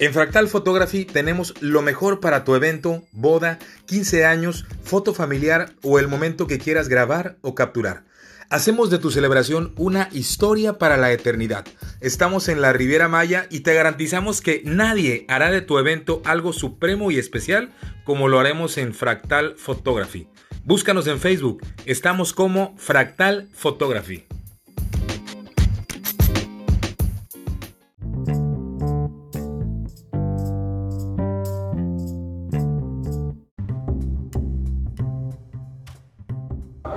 En Fractal Photography tenemos lo mejor para tu evento, boda, 15 años, foto familiar o el momento que quieras grabar o capturar. Hacemos de tu celebración una historia para la eternidad. Estamos en la Riviera Maya y te garantizamos que nadie hará de tu evento algo supremo y especial como lo haremos en Fractal Photography. Búscanos en Facebook, estamos como Fractal Photography.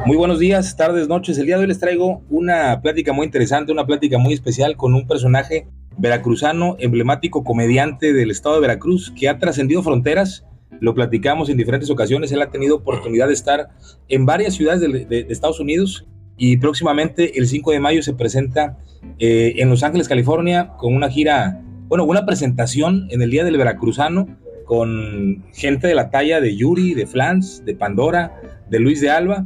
Muy buenos días, tardes, noches. El día de hoy les traigo una plática muy interesante, una plática muy especial con un personaje veracruzano, emblemático comediante del estado de Veracruz, que ha trascendido fronteras. Lo platicamos en diferentes ocasiones. Él ha tenido oportunidad de estar en varias ciudades de, Estados Unidos y próximamente el 5 de mayo se presenta eh, en Los Ángeles, California, con una gira, bueno, una presentación en el Día del Veracruzano con gente de la talla de Yuri, de Flans, de Pandora, de Luis de Alba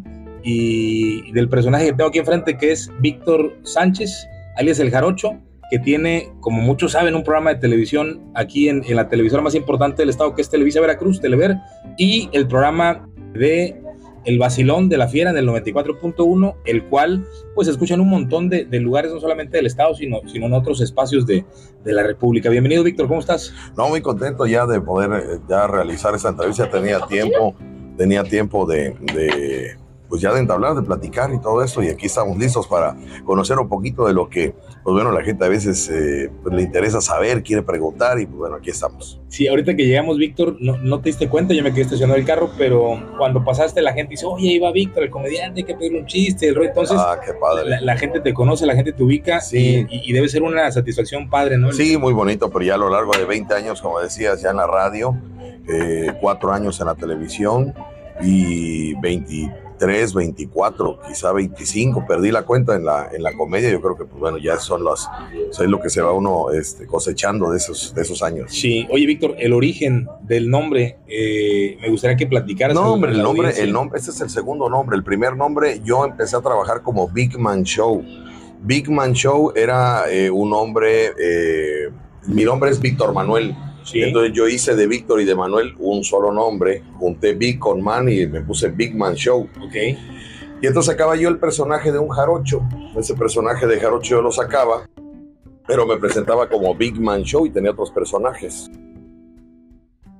y del personaje que tengo aquí enfrente, que es Víctor Sánchez, alias El Jarocho, que tiene, como muchos saben, un programa de televisión aquí en, la televisora más importante del estado, que es Televisa Veracruz, Telever, y el programa de El Basilón de la Fiera en el 94.1, el cual pues escucha en un montón de, lugares, no solamente del estado, sino, sino en otros espacios de, de, la República. Bienvenido, Víctor, ¿cómo estás? No, muy contento ya de poder eh, ya realizar esta entrevista. Tenía tiempo, tenía tiempo de pues ya de entablar, de platicar y todo eso, y aquí estamos listos para conocer un poquito de lo que, pues bueno, la gente a veces eh, pues le interesa saber, quiere preguntar, y pues bueno, aquí estamos. Sí, ahorita que llegamos, Víctor, no, no te diste cuenta, yo me quedé estacionado el carro, pero cuando pasaste la gente dice, oye, iba Víctor, el comediante, hay que pedirle un chiste, el rey, entonces ah, qué padre. La, gente te conoce, la gente te ubica, sí. y, debe ser una satisfacción padre, ¿no? Sí, muy bonito, pero ya a lo largo de 20 años, como decías, ya en la radio, eh, cuatro años en la televisión, y 20 23, 24, quizá 25, perdí la cuenta en la, en la comedia, yo creo que pues bueno, ya son las, es lo que se va uno este, cosechando de esos, de esos años. Sí, oye Víctor, el origen del nombre, eh, me gustaría que platicaras. No, hombre, el nombre, el nombre, este es el segundo nombre, el primer nombre yo empecé a trabajar como Big Man Show. Big Man Show era eh, un nombre, eh, mi nombre es Víctor Manuel. Entonces yo hice de Víctor y de Manuel un solo nombre, junté Big con Man y me puse Big Man Show. Okay. Y entonces sacaba yo el personaje de un jarocho. Ese personaje de jarocho yo lo sacaba, pero me presentaba como Big Man Show y tenía otros personajes.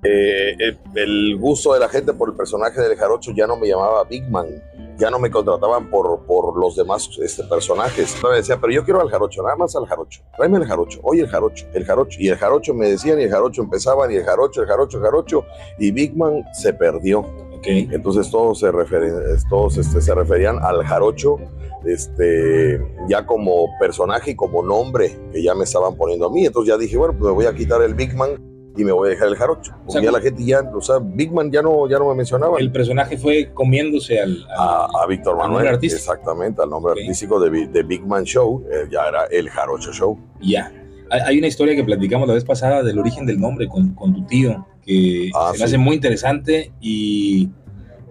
Eh, el, gusto de la gente por el personaje del jarocho ya no me llamaba Big Man, ya no me contrataban por, por los demás este, personajes. Entonces me decía, pero yo quiero al jarocho, nada más al jarocho. Tráeme el jarocho, oye el jarocho, el jarocho. Y el jarocho me decían, y el jarocho empezaban, y el jarocho, el jarocho, el jarocho. Y Big Man se perdió. Okay. Entonces todos, se, todos este, se referían al jarocho este, ya como personaje y como nombre que ya me estaban poniendo a mí. Entonces ya dije, bueno, pues me voy a quitar el Big Man y me voy a dejar el jarocho. Porque ya la gente ya, o sea, Big Man ya no, ya no me mencionaba. El personaje fue comiéndose al, a, Víctor Manuel. Exactamente, al nombre artístico de, de, Big Man Show, eh, ya era el jarocho show. Ya. Hay una historia que platicamos la vez pasada del origen del nombre con, con tu tío, que ah, se me hace muy interesante y,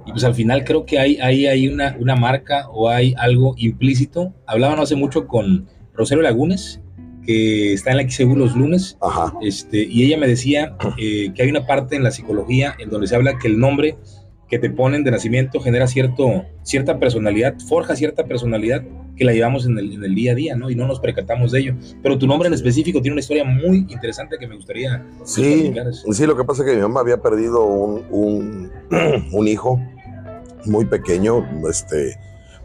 y, pues al final creo que hay, hay, hay una, una marca o hay algo implícito. Hablábamos hace mucho con Rosario Lagunes que está en la XEU los lunes, Este, y ella me decía eh, que hay una parte en la psicología en donde se habla que el nombre que te ponen de nacimiento genera cierto, cierta personalidad, forja cierta personalidad que la llevamos en el, en el, día a día, ¿no? Y no nos percatamos de ello. Pero tu nombre en específico tiene una historia muy interesante que me gustaría sí, Sí, lo que pasa es que mi mamá había perdido un, un, un hijo muy pequeño, este,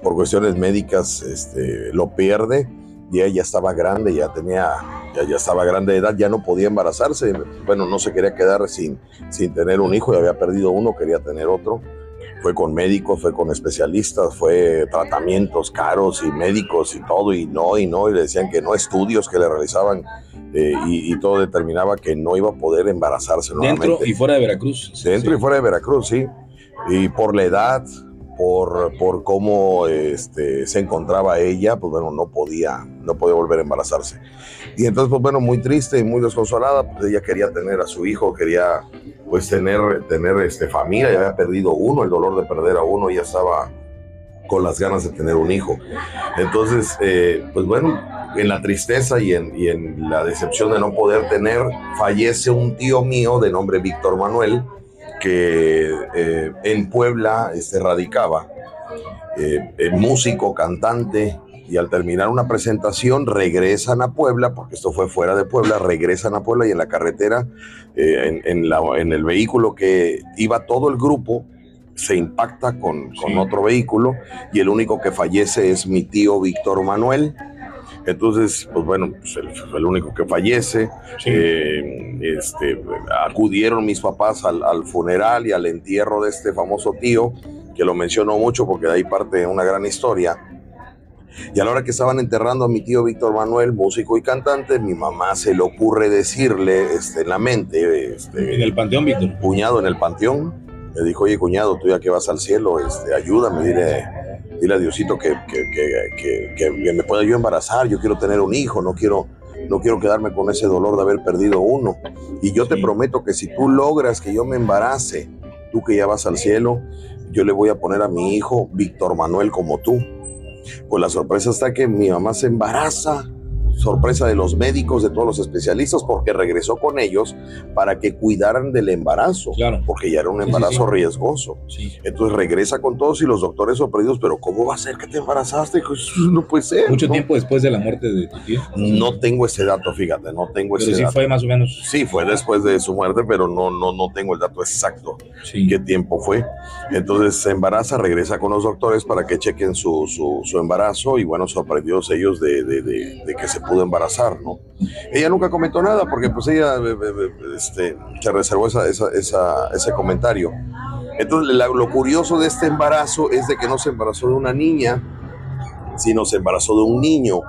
por cuestiones médicas, este, lo pierde y ella ya estaba grande, ya tenía, ya, ya, estaba grande de edad, ya no podía embarazarse, bueno, no se quería quedar sin, sin tener un hijo, ya había perdido uno, quería tener otro. Fue con médicos, fue con especialistas, fue tratamientos caros y médicos y todo, y no, y no, y le decían que no, estudios que le realizaban eh, y, todo determinaba que no iba a poder embarazarse nuevamente. Dentro y fuera de Veracruz. Dentro y fuera de Veracruz, sí. Y por la edad, por, por cómo este, se encontraba ella, pues bueno, no podía, no podía volver a embarazarse. Y entonces, pues bueno, muy triste y muy desconsolada, pues ella quería tener a su hijo, quería pues tener, tener este, familia, ya había perdido uno, el dolor de perder a uno, ya estaba con las ganas de tener un hijo. Entonces, eh, pues bueno, en la tristeza y en, y en la decepción de no poder tener, fallece un tío mío de nombre Víctor Manuel, que eh, en Puebla este, radicaba, eh, músico, cantante, y al terminar una presentación regresan a Puebla, porque esto fue fuera de Puebla, regresan a Puebla y en la carretera, eh, en, la, en, el vehículo que iba todo el grupo, se impacta con, con otro vehículo y el único que fallece es mi tío Víctor Manuel. Entonces, pues bueno, pues el, el, único que fallece. Eh, este, acudieron mis papás al, al, funeral y al entierro de este famoso tío, que lo menciono mucho porque de ahí parte una gran historia. Y a la hora que estaban enterrando a mi tío Víctor Manuel, músico y cantante, mi mamá se le ocurre decirle este, en la mente. Este, en el panteón, Víctor. Cuñado en el panteón. Me dijo, oye, cuñado, tú ya que vas al cielo, este, ayúdame, dile, dile a Diosito que, que, que, que, me pueda yo embarazar. Yo quiero tener un hijo, no quiero, no quiero quedarme con ese dolor de haber perdido uno. Y yo te prometo que si tú logras que yo me embarace, tú que ya vas al cielo, yo le voy a poner a mi hijo Víctor Manuel como tú pues la sorpresa está que mi mamá se embaraza sorpresa de los médicos, de todos los especialistas, porque regresó con ellos para que cuidaran del embarazo, claro. porque ya era un embarazo sí, sí, riesgoso. Sí. Entonces regresa con todos y los doctores sorprendidos, pero ¿cómo va a ser que te embarazaste? No puede ser. Mucho ¿no? tiempo después de la muerte de tu tío. No tengo ese dato, fíjate, no tengo pero ese sí dato. fue más o menos. Sí, fue después de su muerte, pero no, no, no tengo el dato exacto. ¿Qué tiempo fue? Entonces se embaraza, regresa con los doctores para que chequen su, su, su embarazo y bueno, sorprendidos ellos de, de, de, de que se pudo embarazar, ¿no? Ella nunca comentó nada porque pues ella este, se reservó esa, esa, esa, ese comentario. Entonces lo curioso de este embarazo es de que no se embarazó de una niña, sino se embarazó de un niño.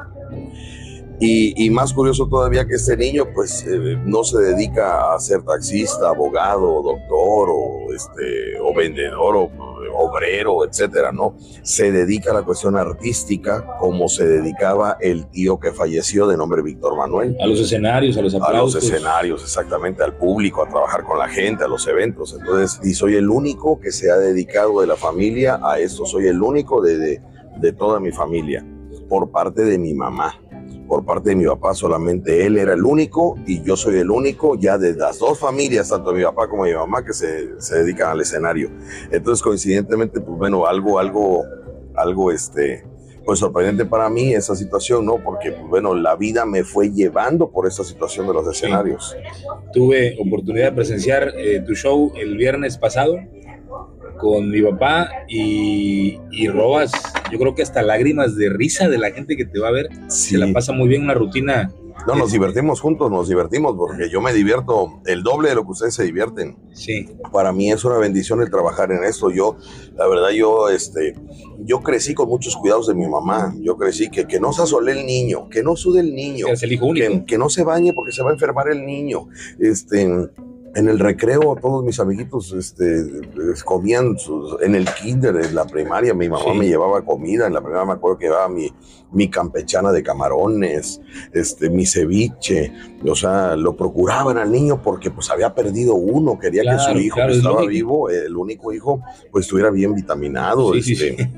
Y, y, más curioso todavía que este niño pues eh, no se dedica a ser taxista, abogado, doctor o, este, o vendedor o obrero, etcétera, ¿no? Se dedica a la cuestión artística como se dedicaba el tío que falleció de nombre Víctor Manuel. A los escenarios, a los aplausos. A los escenarios, exactamente, al público, a trabajar con la gente, a los eventos. Entonces, y soy el único que se ha dedicado de la familia a esto, soy el único de, de, de toda mi familia, por parte de mi mamá por parte de mi papá solamente él era el único y yo soy el único ya de las dos familias, tanto mi papá como mi mamá, que se, se dedican al escenario. Entonces, coincidentemente, pues bueno, algo, algo, algo, este, pues sorprendente para mí esa situación, ¿no? Porque, pues bueno, la vida me fue llevando por esa situación de los escenarios. Sí. Tuve oportunidad de presenciar eh, tu show el viernes pasado con mi papá y, y, robas, yo creo que hasta lágrimas de risa de la gente que te va a ver. Sí. Se la pasa muy bien una rutina. No, nos divertimos juntos, nos divertimos porque yo me divierto el doble de lo que ustedes se divierten. Sí. Para mí es una bendición el trabajar en esto. Yo, la verdad, yo, este, yo crecí con muchos cuidados de mi mamá. Yo crecí que, que no se asole el niño, que no sude el niño, es el hijo único. Que, que no se bañe porque se va a enfermar el niño. Este, en el recreo todos mis amiguitos este, comían sus, en el kinder, en la primaria, mi mamá sí. me llevaba comida, en la primaria me acuerdo que llevaba mi, mi campechana de camarones, este, mi ceviche, o sea, lo procuraban al niño porque pues había perdido uno, quería claro, que su hijo claro, que estaba vivo, el único hijo, pues estuviera bien vitaminado, sí, este, sí,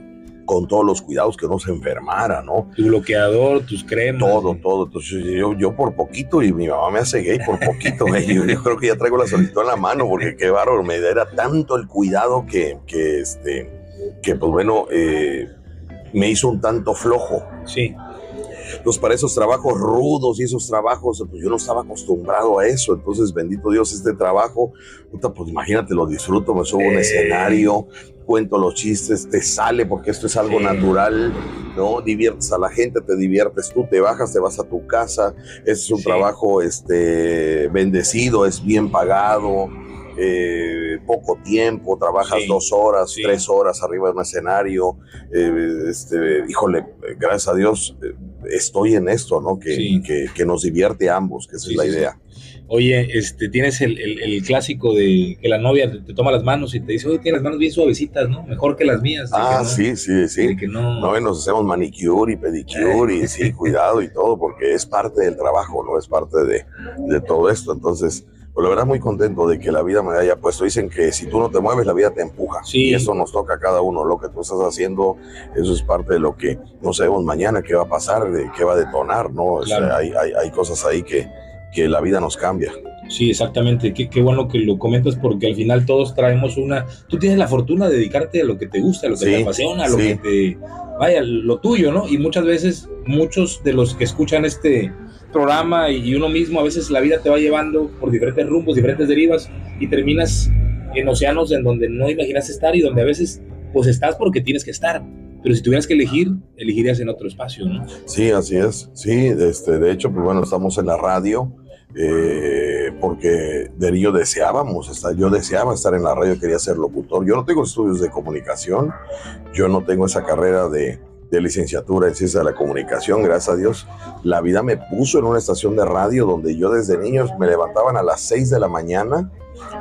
con todos los cuidados que no se enfermara, ¿no? Tu bloqueador, tus cremas. Todo, todo. Entonces yo, yo por poquito y mi mamá me hace gay por poquito. yo, yo, creo que ya traigo la solicitud en la mano porque qué bárbaro, me era tanto el cuidado que, que este, que pues bueno, eh, me hizo un tanto flojo. Sí. Entonces, para esos trabajos rudos y esos trabajos, pues yo no estaba acostumbrado a eso. Entonces, bendito Dios, este trabajo, puta, pues imagínate, lo disfruto, me subo a un escenario, cuento los chistes, te sale porque esto es algo Sí. natural, ¿no? Diviertes a la gente, te diviertes tú, te bajas, te vas a tu casa. Es un Sí. trabajo este, bendecido, es bien pagado. Eh, poco tiempo, trabajas Sí. dos horas, Sí. tres horas arriba de un escenario, eh, este, híjole, gracias a Dios eh, estoy en esto, ¿no? Que, Sí. que, que nos divierte a ambos, que esa es la idea. Oye, este, tienes el, el, el clásico de que la novia te, te toma las manos y te dice, oye, tienes las manos bien suavecitas, ¿no? Mejor que las mías. Ah, no- sí, sí, sí. que no. No, nos hacemos manicure y pedicure y sí, cuidado y todo, porque es parte del trabajo, ¿no? Es parte de, de todo esto. Entonces, Pues la verdad muy contento de que la vida me haya puesto. Dicen que si tú no te mueves, la vida te empuja. Sí. Y eso nos toca a cada uno. Lo que tú estás haciendo, eso es parte de lo que no sabemos mañana qué va a pasar, de qué va a detonar, ¿no? O sea, Claro. hay, hay, hay cosas ahí que, que la vida nos cambia. Sí, exactamente. Qué, qué bueno que lo comentas porque al final todos traemos una... Tú tienes la fortuna de dedicarte a lo que te gusta, a lo que Sí, te apasiona, a lo sí. que te... Vaya, lo tuyo, ¿no? Y muchas veces, muchos de los que escuchan este programa y, uno mismo, a veces la vida te va llevando por diferentes rumbos, diferentes derivas y terminas en océanos en donde no imaginas estar y donde a veces pues estás porque tienes que estar. Pero si tuvieras que elegir, elegirías en otro espacio, ¿no? Sí, así es. Sí, este, de hecho, pues bueno, estamos en la radio eh, porque de niño deseábamos estar, yo deseaba estar en la radio, quería ser locutor. Yo no tengo estudios de comunicación, yo no tengo esa carrera de, de licenciatura en ciencia de la comunicación, gracias a Dios. La vida me puso en una estación de radio donde yo desde niños me levantaban a las 6 de la mañana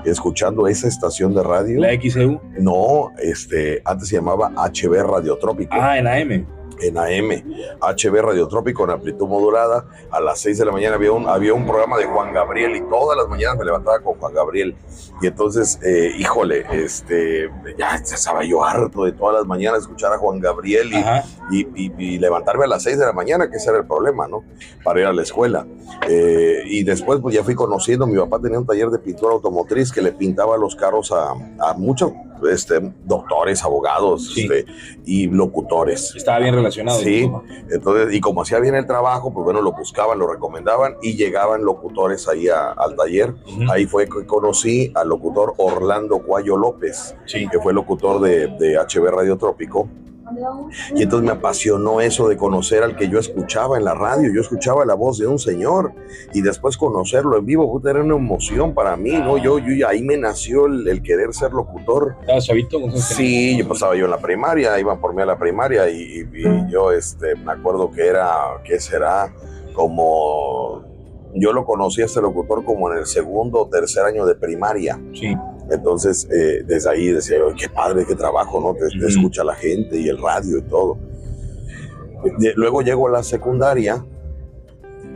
escuchando esa estación de radio. La XEU. No, este, antes se llamaba HB Radiotrópico Ah, en AM. En AM, HB Radiotrópico en amplitud modulada. A las 6 de la mañana había un, había un programa de Juan Gabriel y todas las mañanas me levantaba con Juan Gabriel. Y entonces, eh, híjole, este, ya estaba yo harto de todas las mañanas escuchar a Juan Gabriel y, Ajá. y, y- y levantarme a las 6 de la mañana, que ese era el problema, ¿no? Para ir a la escuela. Eh, y después, pues ya fui conociendo, mi papá tenía un taller de pintura automotriz que le pintaba los carros a, a muchos este, doctores, abogados Sí. este, y locutores. Estaba bien relacionado. Sí, entonces, y como hacía bien el trabajo, pues bueno, lo buscaban, lo recomendaban y llegaban locutores ahí a- al taller. Ahí fue que conocí al locutor Orlando Cuayo López, Sí. que fue locutor de, de HB Radio Trópico. Y entonces me apasionó eso de conocer al que yo escuchaba en la radio. Yo escuchaba la voz de un señor y después conocerlo en vivo, era una emoción para mí, ¿no? Yo, yo ahí me nació el, el querer ser locutor. ¿Estabas chavito? ¿Cuántos años Sí, yo pasaba yo en la primaria, iban por mí a la primaria y, y- y yo este, me acuerdo que era, ¿qué será? Como, yo lo conocí a este locutor como en el segundo o tercer año de primaria. Sí. Entonces, eh, desde ahí decía yo, qué padre, qué trabajo, ¿no? Te, te escucha la gente y el radio y todo. De- luego llego a la secundaria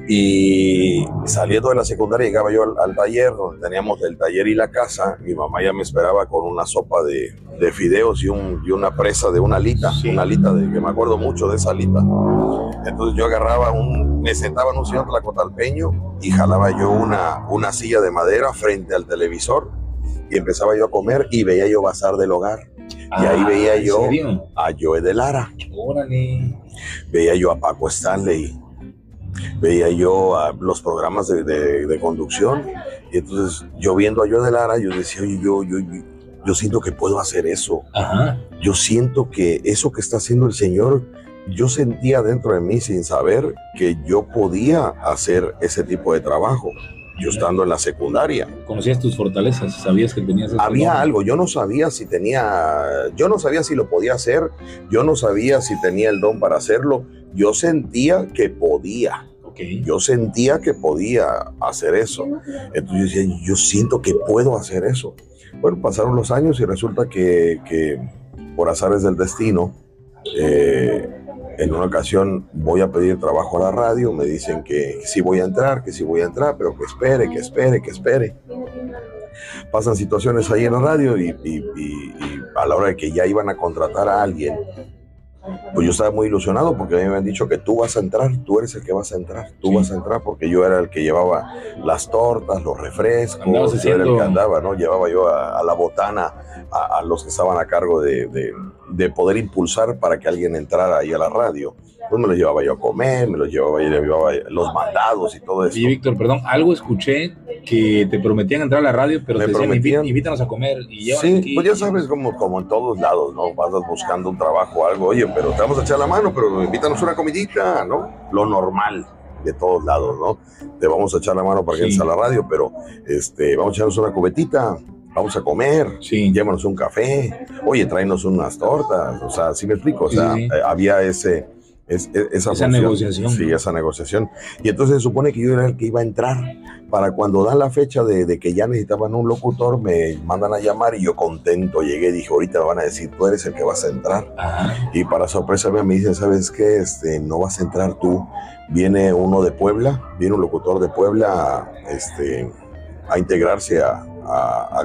y saliendo de la secundaria llegaba yo al, al taller, donde teníamos el taller y la casa. Mi mamá ya me esperaba con una sopa de, de fideos y, un, y una presa de una alita, Sí. una alita de que me acuerdo mucho de esa alita. Entonces yo agarraba un, me sentaba en un sillón tlacotalpeño y jalaba yo una, una silla de madera frente al televisor y empezaba yo a comer y veía yo Bazar del Hogar. Y ahí veía Ah, ¿en yo- serio? A Joe de Lara, Órale. veía yo a Paco Stanley, veía yo a los programas de, de- de conducción. Y entonces yo viendo a Joe de Lara, yo decía, oye, yo, yo, yo, yo siento que puedo hacer eso. Ajá. Yo siento que eso que está haciendo el Señor, yo sentía dentro de mí sin saber que yo podía hacer ese tipo de trabajo. Yo estando en la secundaria. Conocías tus fortalezas, sabías que tenías ese Había algo, yo no sabía si tenía, yo no sabía si lo podía hacer, yo no sabía si tenía el don para hacerlo, yo sentía que podía, yo sentía que podía hacer eso. Entonces yo decía, yo siento que puedo hacer eso. Bueno, pasaron los años y resulta que, que por azares del destino, eh, en una ocasión voy a pedir trabajo a la radio, me dicen que sí voy a entrar, que sí voy a entrar, pero que espere, que espere, que espere pasan situaciones ahí en la radio y, y- y- y a la hora de que ya iban a contratar a alguien, pues yo estaba muy ilusionado porque a mí me habían dicho que tú vas a entrar, tú eres el que vas a entrar, tú Sí. vas a entrar porque yo era el que llevaba las tortas, los refrescos, yo era el que andaba, ¿no? Llevaba yo a, a la botana a, a los que estaban a cargo de, de- de poder impulsar para que alguien entrara ahí a la radio. Pues me los llevaba yo a comer, me los llevaba, yo llevaba los mandados y todo eso. Oye, Víctor, perdón, algo escuché que te prometían entrar a la radio, pero Me te decían, prometían. "Inví- invítanos a comer y Sí, aquí". pues ya sabes, como, como en todos lados, ¿no? Vas buscando un trabajo o algo, oye, pero te vamos a echar la mano, pero invítanos una comidita, ¿no? Lo normal de todos lados, ¿no? Te vamos a echar la mano para que Sí. entres a la radio, pero este, vamos a echarnos una cubetita, vamos a comer, Sí. llévanos un café, oye, tráenos unas tortas, o sea, ¿sí me explico? O sea, Sí, sí. eh, había ese, es- e- esa, negociación. Sí, esa negociación. Y entonces se supone que yo era el que iba a entrar. Para cuando dan la fecha de, de que ya necesitaban un locutor, me mandan a llamar y yo contento llegué. Dije, ahorita me van a decir, tú eres el que vas a entrar. Ajá. Y para sorpresa mía me dicen, ¿sabes qué? Este, no vas a entrar tú. Viene uno de Puebla, viene un locutor de Puebla, este, a integrarse a,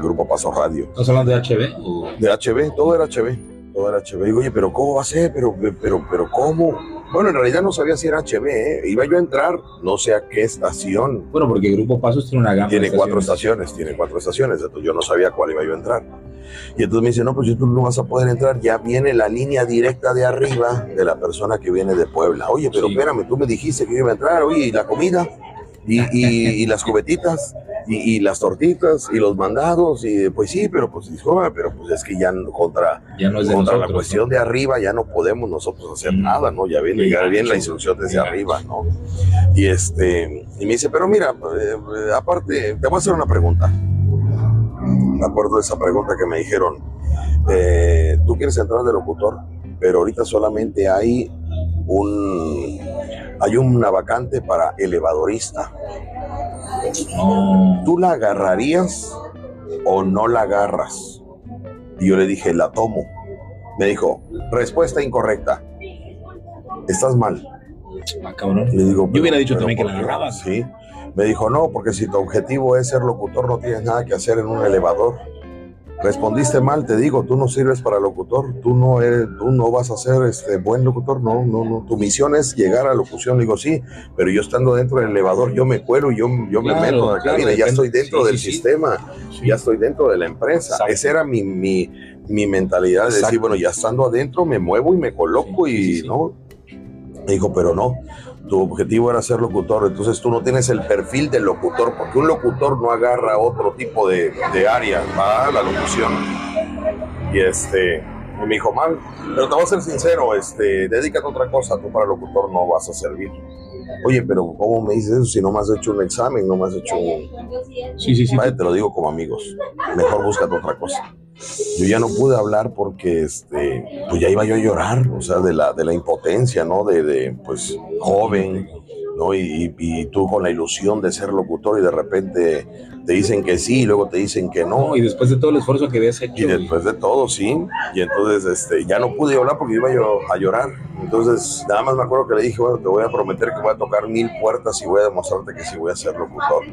Grupo Paso Radio. ¿Estás hablando de HB? De HB, todo era HB, todo era HB. Digo, oye, pero ¿cómo va a ser? Pero, pero, pero, ¿cómo? Bueno, en realidad no sabía si era HB, ¿eh? iba yo a entrar, no sé a qué estación. Bueno, porque Grupo Pasos tiene una gama. Tiene cuatro estaciones, tiene cuatro estaciones, entonces yo no sabía cuál iba yo a entrar. Y entonces me dice, no, pues tú no vas a poder entrar, ya viene la línea directa de arriba de la persona que viene de Puebla. Oye, pero espérame, tú me dijiste que iba a entrar, oye, ¿y la comida? y, las cubetitas y, las tortitas y los mandados y pues sí pero pues pero pues es que ya contra ya no es contra la cuestión de arriba ya no podemos nosotros hacer mm. nada no ya viene bien la instrucción desde arriba no y este y me dice pero mira eh, aparte te voy a hacer una pregunta. Me acuerdo de esa pregunta que me dijeron eh, tú quieres entrar de locutor pero ahorita solamente hay un hay una vacante para elevadorista. ¿Tú la agarrarías o no la agarras? Y yo le dije, la tomo. Me dijo, respuesta incorrecta. Estás mal. Ah, cabrón. Le digo, yo hubiera dicho también que la agarrabas. Sí. Me dijo, no, porque si tu objetivo es ser locutor, no tienes nada que hacer en un elevador. Respondiste mal, te digo, tú no sirves para locutor, tú no eres, tú no vas a ser este buen locutor, no, no, no. Tu misión es llegar a locución, digo sí, pero yo estando dentro del elevador, yo me cuelo, yo, yo me meto en la cabina, ya estoy dentro del sistema, ya estoy dentro de la empresa. Esa era mi, mi, mi mentalidad de decir, bueno, ya estando adentro me muevo y me coloco y no. Me dijo, pero no, tu objetivo era ser locutor, entonces tú no tienes el perfil del locutor, porque un locutor no agarra otro tipo de, de área, va la locución. Y este, me dijo, mal, pero te voy a ser sincero, este, dedícate a otra cosa, tú para locutor no vas a servir. Oye, pero ¿cómo me dices eso si no me has hecho un examen, no me has hecho un... Sí, sí, sí. Vale, te lo digo como amigos, mejor búscate otra cosa. Yo ya no pude hablar porque, este, pues ya iba yo a llorar, o sea, de la, de la impotencia, ¿no? De, de pues, joven, ¿no? Y, y, tú con la ilusión de ser locutor y de repente te dicen que sí y luego te dicen que no. y después de todo el esfuerzo que habías hecho. Y después de todo, sí. Y entonces este, ya no pude hablar porque iba yo a llorar. Entonces nada más me acuerdo que le dije, bueno, te voy a prometer que voy a tocar mil puertas y voy a demostrarte que sí voy a ser locutor.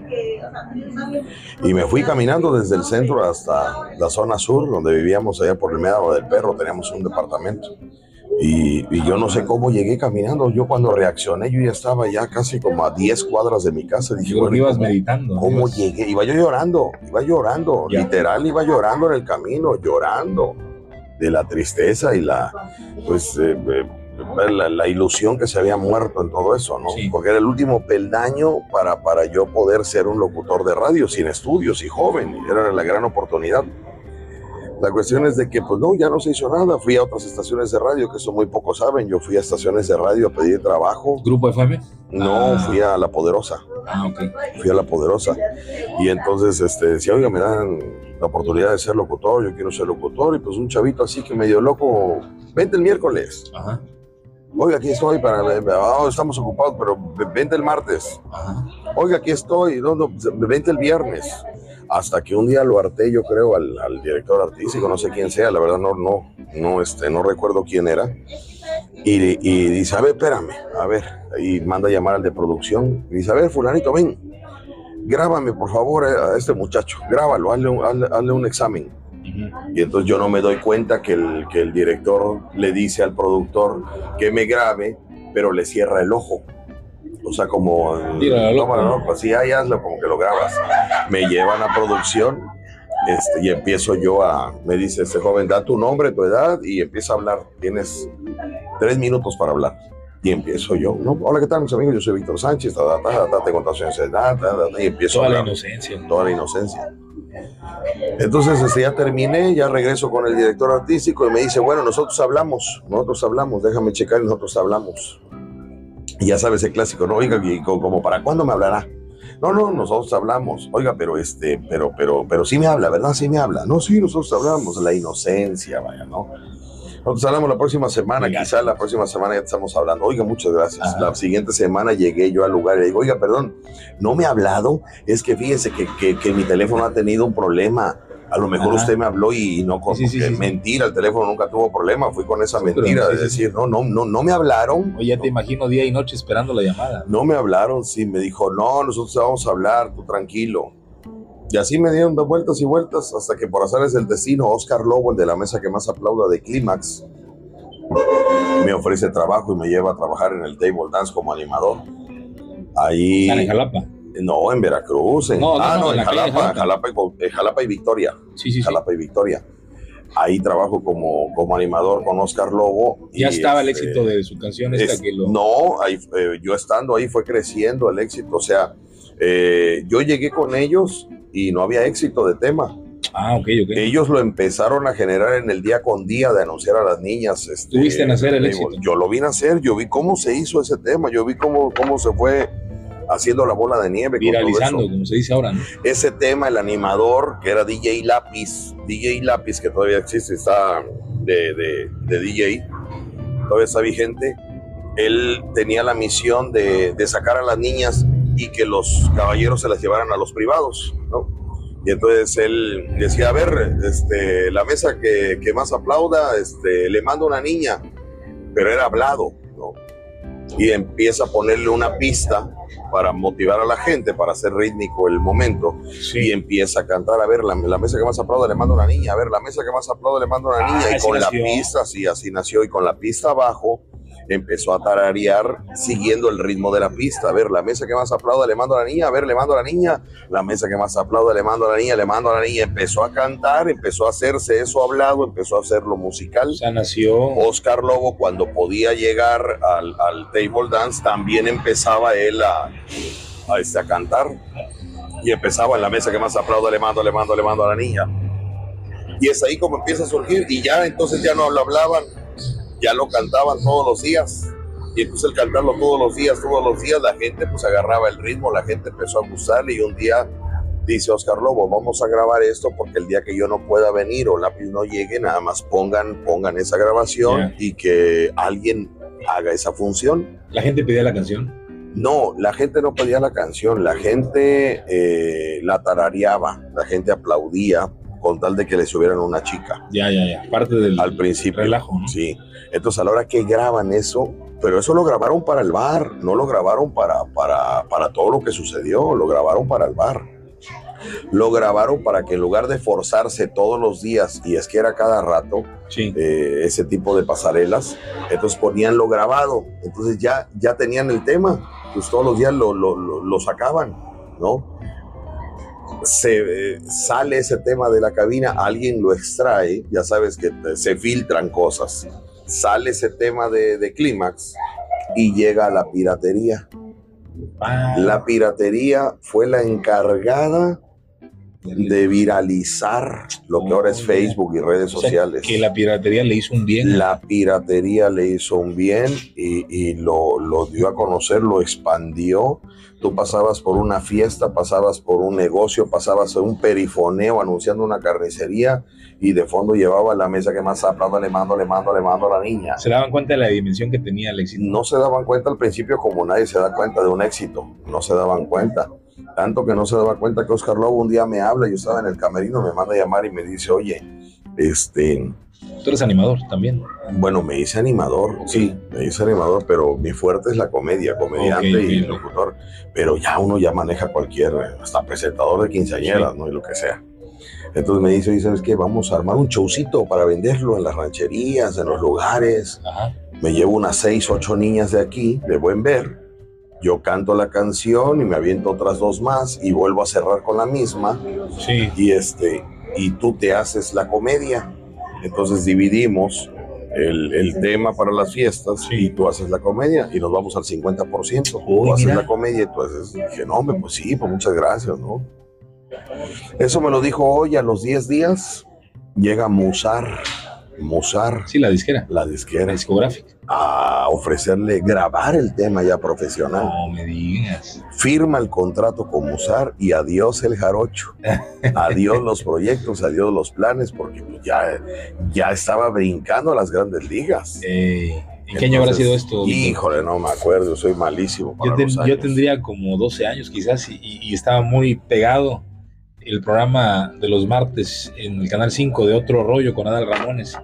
Y me fui caminando desde el centro hasta la zona sur, donde vivíamos allá por el Médano del Perro, teníamos un departamento. Y, yo no sé cómo llegué caminando. Yo cuando reaccioné, yo ya estaba ya casi como a 10 cuadras de mi casa. Dije, bueno, ibas meditando. ¿Cómo llegué? Iba yo llorando, iba llorando, literal iba llorando en el camino, llorando de la tristeza y la, pues, eh, eh, la, ilusión que se había muerto en todo eso, ¿no? Porque era el último peldaño para, para yo poder ser un locutor de radio sin estudios y joven. Era la gran oportunidad. La cuestión es de que, pues no, ya no se hizo nada. Fui a otras estaciones de radio, que eso muy pocos saben. Yo fui a estaciones de radio a pedir trabajo. ¿Grupo FM? No, ah. fui a La Poderosa. Ah, ok. Fui a La Poderosa. Y entonces este, decía, oiga, me dan la oportunidad de ser locutor, yo quiero ser locutor. Y pues un chavito así que medio loco, vente el miércoles. Ajá. Oiga, aquí estoy, para, oh, estamos ocupados, pero vente el martes. Ajá. Oiga, aquí estoy, no, no, vente el viernes hasta que un día lo harté, yo creo, al, director artístico, no sé quién sea, la verdad no, no, no, este, no recuerdo quién era. Y, y dice, a ver, espérame, a ver, y manda a llamar al de producción. Y dice, a ver, fulanito, ven, grábame por favor a este muchacho, grábalo, hazle un, hazle, un examen. Y entonces yo no me doy cuenta que el, que el director le dice al productor que me grabe, pero le cierra el ojo o sea, como, no, pues sí, ahí hazlo, como que lo grabas. Me llevan a producción este, y empiezo yo a, me dice este joven, da tu nombre, tu edad y empieza a hablar. Tienes tres minutos para hablar. Y empiezo yo, ¿no? Hola, ¿qué tal, mis amigos? Yo soy Víctor Sánchez, ta, ta, ta, tengo y empiezo Toda la inocencia. Toda la inocencia. Entonces, este, ya terminé, ya regreso con el director artístico y me dice, bueno, nosotros hablamos, nosotros hablamos, déjame checar y nosotros hablamos. Y ya sabes el clásico, ¿no? Oiga, como para cuándo me hablará. No, no, nosotros hablamos. Oiga, pero este, pero, pero, pero sí me habla, ¿verdad? Sí me habla. No, sí, nosotros hablamos. La inocencia, vaya, ¿no? Nosotros hablamos la próxima semana, quizás la próxima semana ya estamos hablando. Oiga, muchas gracias. La siguiente semana llegué yo al lugar y le digo, oiga, perdón, no me ha hablado. Es que fíjese que, que, que mi teléfono ha tenido un problema a lo mejor usted me habló y no con mentira, el teléfono nunca tuvo problema, fui con esa mentira de decir, no, no, no, no me hablaron. Oye, te imagino día y noche esperando la llamada. No me hablaron, sí, me dijo, no, nosotros vamos a hablar, tú tranquilo. Y así me dieron de vueltas y vueltas hasta que por es el destino, Oscar Lobo, el de la mesa que más aplauda de Clímax, me ofrece trabajo y me lleva a trabajar en el table dance como animador. Ahí. en Jalapa? No, en Veracruz. En, no, ah, no, en, Jalapa, Jalapa, y, Jalapa, y, Victoria. Sí, sí, Jalapa y Victoria. Ahí trabajo como, como animador con Oscar Lobo. ¿Ya estaba el este, éxito de su canción esta que lo... No, ahí, eh, yo estando ahí fue creciendo el éxito. O sea, eh, yo llegué con ellos y no había éxito de tema. Ah, ok, ok. Ellos lo empezaron a generar en el día con día de anunciar a las niñas. Este, ¿Tuviste nacer el éxito? Yo lo vi nacer, yo vi cómo se hizo ese tema, yo vi cómo, cómo se fue haciendo la bola de nieve. Viralizando, como se dice ahora, ¿no? Ese tema, el animador, que era DJ Lápiz, DJ Lápiz, que todavía existe, está de, de, de DJ, todavía está vigente. Él tenía la misión de, de sacar a las niñas y que los caballeros se las llevaran a los privados, ¿no? Y entonces él decía, a ver, este, la mesa que, que más aplauda, este, le mando una niña, pero era hablado. Y empieza a ponerle una pista para motivar a la gente, para hacer rítmico el momento. Y empieza a cantar, a ver, la, mesa que más aplauda le mando una niña, a ver, la mesa que más aplauda le mando una niña. Ah, y con la pista, sí, así nació. Y con la pista abajo, empezó a tararear siguiendo el ritmo de la pista. A ver, la mesa que más aplauda le mando a la niña, a ver, le mando a la niña, la mesa que más aplauda le mando a la niña, le mando a la niña. Empezó a cantar, empezó a hacerse eso hablado, empezó a hacerlo musical. O nació. Oscar Lobo, cuando podía llegar al, table dance, también empezaba él a, a, este, a cantar. Y empezaba en la mesa que más aplauda, le mando, le mando, le mando a la niña. Y es ahí como empieza a surgir, y ya entonces ya no lo hablaban, ya lo cantaban todos los días. Y entonces el cantarlo todos los días, todos los días, la gente pues agarraba el ritmo, la gente empezó a gustarle y un día dice Oscar Lobo, vamos a grabar esto porque el día que yo no pueda venir o lápiz no llegue, nada más pongan, pongan esa grabación y que alguien haga esa función. ¿La gente pedía la canción? No, la gente no pedía la canción, la gente eh, la tarareaba, la gente aplaudía con tal de que le subieran una chica. Ya, ya, ya. Parte del al principio. relajo. Sí. Entonces a la hora que graban eso, pero eso lo grabaron para el bar, no lo grabaron para, para, para todo lo que sucedió, lo grabaron para el bar. Lo grabaron para que en lugar de forzarse todos los días, y es que era cada rato, eh, ese tipo de pasarelas, entonces ponían lo grabado, entonces ya, ya tenían el tema, pues todos los días lo, lo, lo sacaban, ¿no? Se eh, sale ese tema de la cabina, alguien lo extrae, ya sabes que se filtran cosas, sale ese tema de, de clímax y llega a la piratería. Ah. La piratería fue la encargada de viralizar lo que ahora es Facebook y redes sociales. Que la piratería le hizo un bien. La piratería le hizo un bien y, y lo, lo, dio a conocer, lo expandió Tú pasabas por una fiesta, pasabas por un negocio, pasabas por un perifoneo anunciando una carnicería y de fondo llevaba la mesa que más aplauda, le mando, le mando, le mando a la niña. ¿Se daban cuenta de la dimensión que tenía el éxito? No se daban cuenta al principio como nadie se da cuenta de un éxito, no se daban cuenta. Tanto que no se daba cuenta que Oscar Lobo un día me habla, yo estaba en el camerino, me manda a llamar y me dice, oye, este, Tú eres animador también. Bueno, me hice animador, sí, me hice animador, pero mi fuerte es la comedia, comediante y locutor. Pero ya uno ya maneja cualquier, hasta presentador de quinceañeras, ¿no? Y lo que sea. Entonces me dice, ¿sabes qué? Vamos a armar un showcito para venderlo en las rancherías, en los lugares. Me llevo unas seis, ocho niñas de aquí, de buen ver. Yo canto la canción y me aviento otras dos más y vuelvo a cerrar con la misma. Sí. Y este, y tú te haces la comedia entonces dividimos el, tema para las fiestas y tú haces la comedia y nos vamos al 50%. tú haces la comedia y tú haces, dije, no, pues sí, pues muchas gracias, ¿no? Eso me lo dijo hoy a los 10 días. Llega Musar Mozart. Sí, la disquera. La disquera. discográfica. A ofrecerle grabar el tema ya profesional. No me digas. Firma el contrato con Mozart y adiós el jarocho. adiós los proyectos, adiós los planes, porque ya, ya estaba brincando a las grandes ligas. Eh, ¿En qué año habrá sido esto? Híjole, no me acuerdo, soy malísimo. yo, tendría como 12 años quizás y estaba muy pegado el programa de los martes en el Canal 5 de Otro Rollo con Adal Ramones.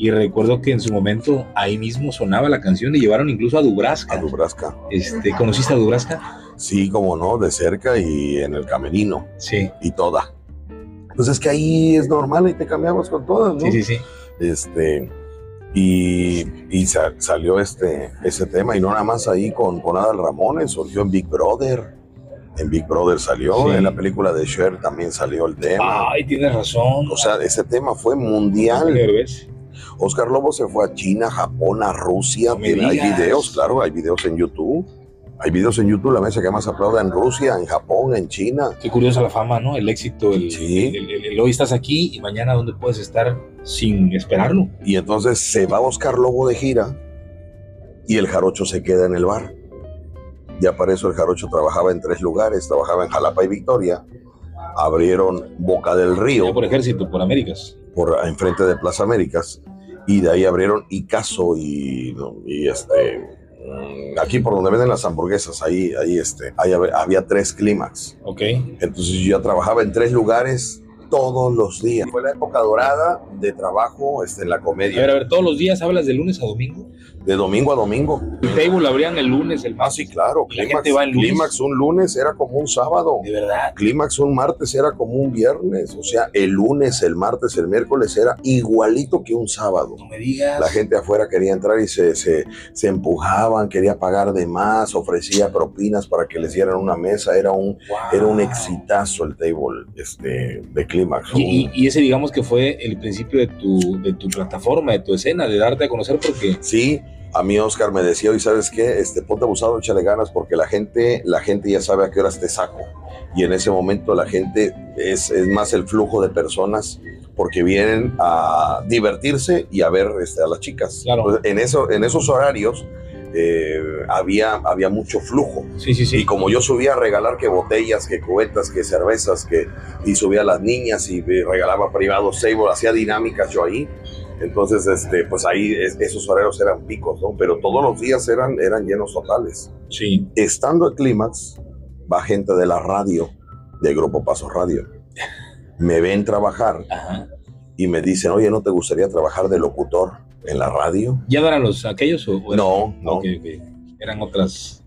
Y recuerdo que en su momento ahí mismo sonaba la canción y llevaron incluso a Dubrasca. A Dubrasca. Este, ¿Conociste a Dubrasca? Sí, como no, de cerca y en el camerino. Sí. Y toda. Pues es que ahí es normal y te cambiamos con todas, ¿no? Sí, sí, sí. Este, y, y sa- salió este, ese tema, y no nada más ahí con, con Adal Ramones, surgió en Big Brother. En Big Brother salió, Sí. en la película de Cher también salió el tema. Ay, tienes razón. O sea, ese tema fue mundial. ¿ves? Oscar Lobo se fue a China, Japón, a Rusia. No me Tiene- hay videos, claro, hay videos en YouTube. Hay videos en YouTube, la mesa que más aplauda en Rusia, en Japón, en China. Qué curiosa la fama, ¿no? El éxito, el, Sí. el- el- el hoy estás aquí y mañana dónde puedes estar sin esperarlo. Y entonces se va Oscar Lobo de gira y el jarocho se queda en el bar. Ya para eso el jarocho trabajaba en tres lugares, trabajaba en Jalapa y Victoria. Abrieron Boca del Río por ejército, por Américas. por enfrente de Plaza Américas y de ahí abrieron Icaso y, y este mm, aquí por donde venden las hamburguesas ahí ahí este ahí hab- había tres clímax Ok. entonces yo ya trabajaba en tres lugares todos los días fue la época dorada de trabajo este, en la A ver, a comedia ver, todos los días hablas de lunes a domingo. de domingo a domingo El table abrían el lunes, el ah martes. sí claro la clímax, gente va el lunes. clímax un lunes era como un sábado De verdad. Clímax un martes era como un viernes, o sea, el lunes, el martes, el miércoles era igualito que un sábado. No me digas. La gente afuera quería entrar y se, se, se empujaban, quería pagar de más, ofrecía propinas para que les dieran una mesa, era un, Wow. era un exitazo el table este, de Clímax. Y, y- y ese, digamos que fue el principio de tu, de tu plataforma, de tu escena, de darte a conocer, porque Sí, a mí Oscar me decía, y sabes qué, este, ponte abusado, échale ganas, porque la gente, la gente ya sabe a qué horas te saco. Y en ese momento la gente es, es más el flujo de personas porque vienen a divertirse y a ver este, a las chicas. Claro. En, eso, en esos horarios eh, había, había mucho flujo. sí, sí, Y sí. como yo subía a regalar que botellas, que cubetas, que cervezas, que y subía a las niñas y regalaba privados table, hacía dinámicas yo ahí. Entonces, este, pues ahí es- esos horarios eran picos, ¿no? Pero todos los días eran, eran llenos totales. Sí. Estando en Clímax, va gente de la radio, de Grupo Paso Radio. Me ven trabajar Ajá. y me dicen, oye, ¿no te gustaría trabajar de locutor en la radio? ¿Ya no eran los aquellos o, o eran- No, no. Ok, ok. Eran otras.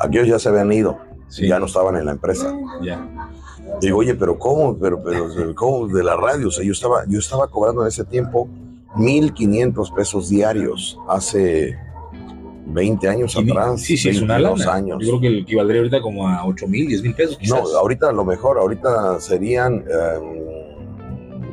Aquellos ya se habían ido, Sí. ya no estaban en la empresa. Ya. Digo, oye, pero ¿cómo? Pero, pero, ¿cómo? De la radio. O sea, yo estaba, yo estaba cobrando en ese tiempo 1.500 pesos diarios hace 20 años Y- atrás. sí, sí, es una 22 lana. años. Yo creo que equivaldría ahorita como a 8 mil, 10 mil pesos. No, ahorita a lo mejor, ahorita serían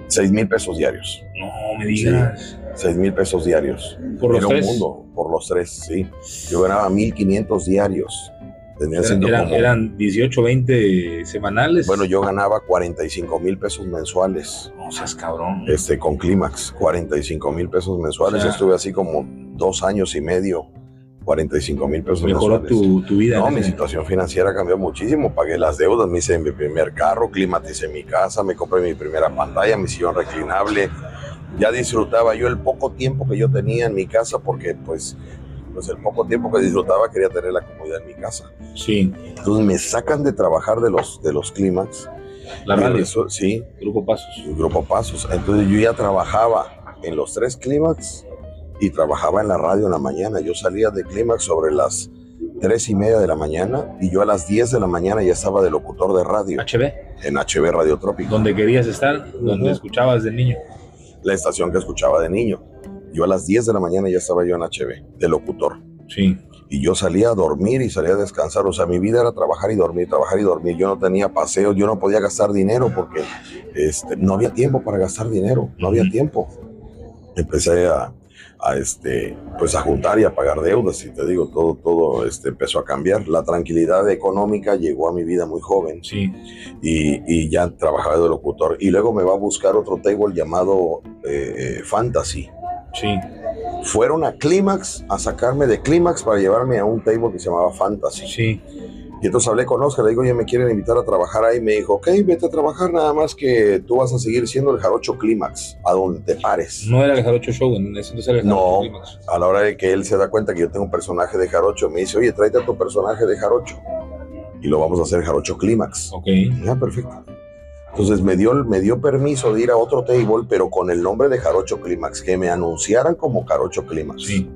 6 mil pesos diarios. No me digas. 6 mil pesos diarios. Por los Era tres. un mundo, por los tres, sí. Yo ganaba 1.500 diarios. Tenía siendo eran, como- eran 18, 20 semanales. Bueno, yo ganaba 45 mil pesos mensuales. No seas cabrón. este, con Clímax, 45 mil pesos mensuales. O sea, Estuve así como dos años y medio, 45 mil pesos Mejoró mensuales. tu, tu vida. No, mi situación financiera cambió muchísimo. Pagué las deudas, me hice mi primer carro, climaticé mi casa, me compré mi primera pantalla, mi sillón reclinable. Ya disfrutaba yo el poco tiempo que yo tenía en mi casa porque pues, pues el poco tiempo que disfrutaba quería tener la comodidad en mi casa. Sí, Entonces me sacan de trabajar de los, de los Clímax. la radio, resu- Sí, Grupo Pasos. Grupo Pasos. Entonces yo ya trabajaba en los tres clímax y trabajaba en la radio en la mañana. Yo salía de clímax sobre las tres y media de la mañana y yo a las 10 de la mañana ya estaba de locutor de radio HB, en HB Radio Trópico, donde querías estar, donde Ujú. escuchabas de niño. La estación que escuchaba de niño. Yo a las 10 de la mañana ya estaba yo en HB, de locutor. Sí, Y yo salía a dormir y salía a descansar. O sea, mi vida era trabajar y dormir, trabajar y dormir. Yo no tenía paseos, yo no podía gastar dinero porque este, no había tiempo para gastar dinero, no había tiempo. Empecé a, a, este, pues a juntar y a pagar deudas y te digo, todo, todo este, empezó a cambiar. La tranquilidad económica llegó a mi vida muy joven sí. y, y ya trabajaba de locutor. Y luego me va a buscar otro table llamado eh, Fantasy. Sí, Fueron a Clímax a sacarme de Clímax para llevarme a un table que se llamaba Fantasy. sí. Y entonces hablé con Oscar, le digo, oye, me quieren invitar a trabajar ahí. Me dijo, ok, vete a trabajar, nada más que tú vas a seguir siendo el jarocho Clímax, a donde te pares. No era el Jarocho Show, en ese entonces era el No. Jarocho Clímax. A la hora de que él se da cuenta que yo tengo un personaje de jarocho, me dice, oye, tráete a tu personaje de jarocho. Y lo vamos a hacer jarocho Clímax. Ok, Ya, perfecto. Entonces me dio, me dio permiso de ir a otro table, pero con el nombre de Jarocho Clímax, que me anunciaran como Jarocho Clímax. sí.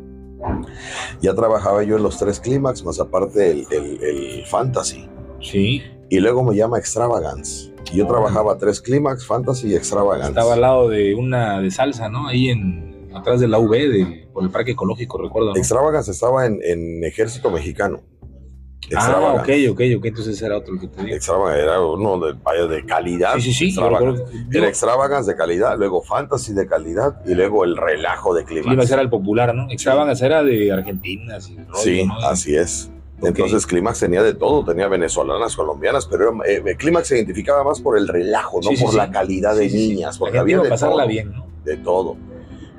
Ya trabajaba yo en los tres clímax, más aparte el, el, el fantasy. Sí. Y luego me llama Extravagance. Yo trabajaba tres clímax, fantasy y extravagance. Estaba al lado de una de salsa, ¿no? Ahí en atrás de la UV, de, por el parque ecológico, recuerdo. ¿no? Extravagance estaba en, en Ejército Mexicano. Ah, ok, ok, ok. Entonces era otro que te digo. Extravagance era uno de, vaya, de calidad. Sí, sí, sí. Extravagance. yo- Era Extravagance de calidad, luego Fantasy de calidad y luego el relajo de Climax Clímax. era el popular, ¿no? Extravagance era de Argentina, así, rollo, Sí, ¿no? así es. Entonces Clímax tenía de todo, tenía venezolanas, colombianas, pero era- eh, Clímax se identificaba más por el relajo, no Sí, sí, por la calidad de niñas, porque había de pasarla todo, bien, ¿no? de todo.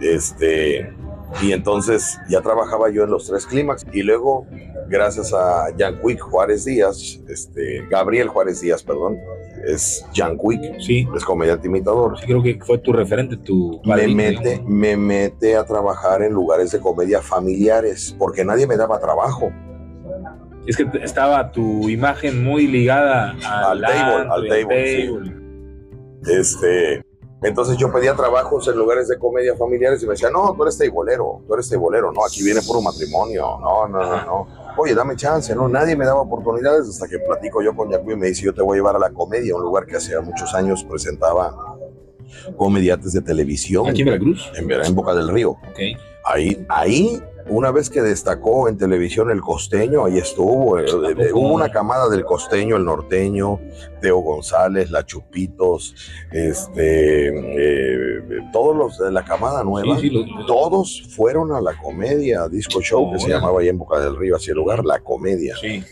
Este, y entonces ya trabajaba yo en los tres Clímax y luego, gracias a Jan Quick Juárez Díaz, este, Gabriel Juárez Díaz, perdón, es Jan Quick, Sí, es comediante imitador. sí creo que fue tu referente, tu me mete, digamos. me mete a trabajar en lugares de comedia familiares, porque nadie me daba trabajo. Es que estaba tu imagen muy ligada al, Al table, al table, sí. Este, entonces yo pedía trabajos en lugares de comedia familiares y me decían, no, tú eres teibolero, tú eres teibolero, no, aquí viene puro matrimonio, no, no, no, no. Oye, dame chance, no, nadie me daba oportunidades hasta que platico yo con Yacu y me dice, yo te voy a llevar a la comedia, un lugar que hacía muchos años presentaba comediantes de televisión Aquí en Veracruz. en, en Boca del Río. Ok. Ahí, ahí, una vez que destacó en televisión el costeño, ahí estuvo. eh, eh, hubo una camada del costeño, el norteño, Teo González, La Chupitos, este, eh, todos los de la camada nueva. Sí, sí, lo- Todos fueron a la comedia, disco show, que se llamaba ahí en Boca del Río, hacia el lugar, la comedia. Sí,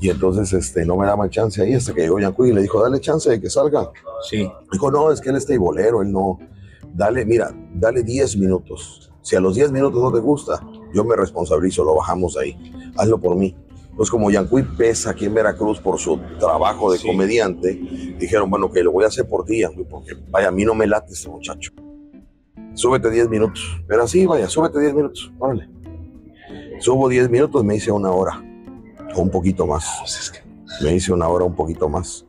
Y entonces este, no me daban chance ahí hasta que llegó Yancuy y le dijo, dale chance de que salga. sí. Dijo, no, es que él es teibolero, él no. Dale, mira, dale 10 minutos. Si a los 10 minutos no te gusta, yo me responsabilizo, lo bajamos ahí. Hazlo por mí. Entonces, como Yancuy pesa aquí en Veracruz por su trabajo de Sí. comediante, dijeron, bueno, que lo voy a hacer por ti, Yancuy, porque vaya, a mí no me late este muchacho. Súbete 10 minutos. Pero así, vaya, súbete 10 minutos. Órale. Subo 10 minutos, me hice una hora. O un poquito más Pues me hice una hora un poquito más.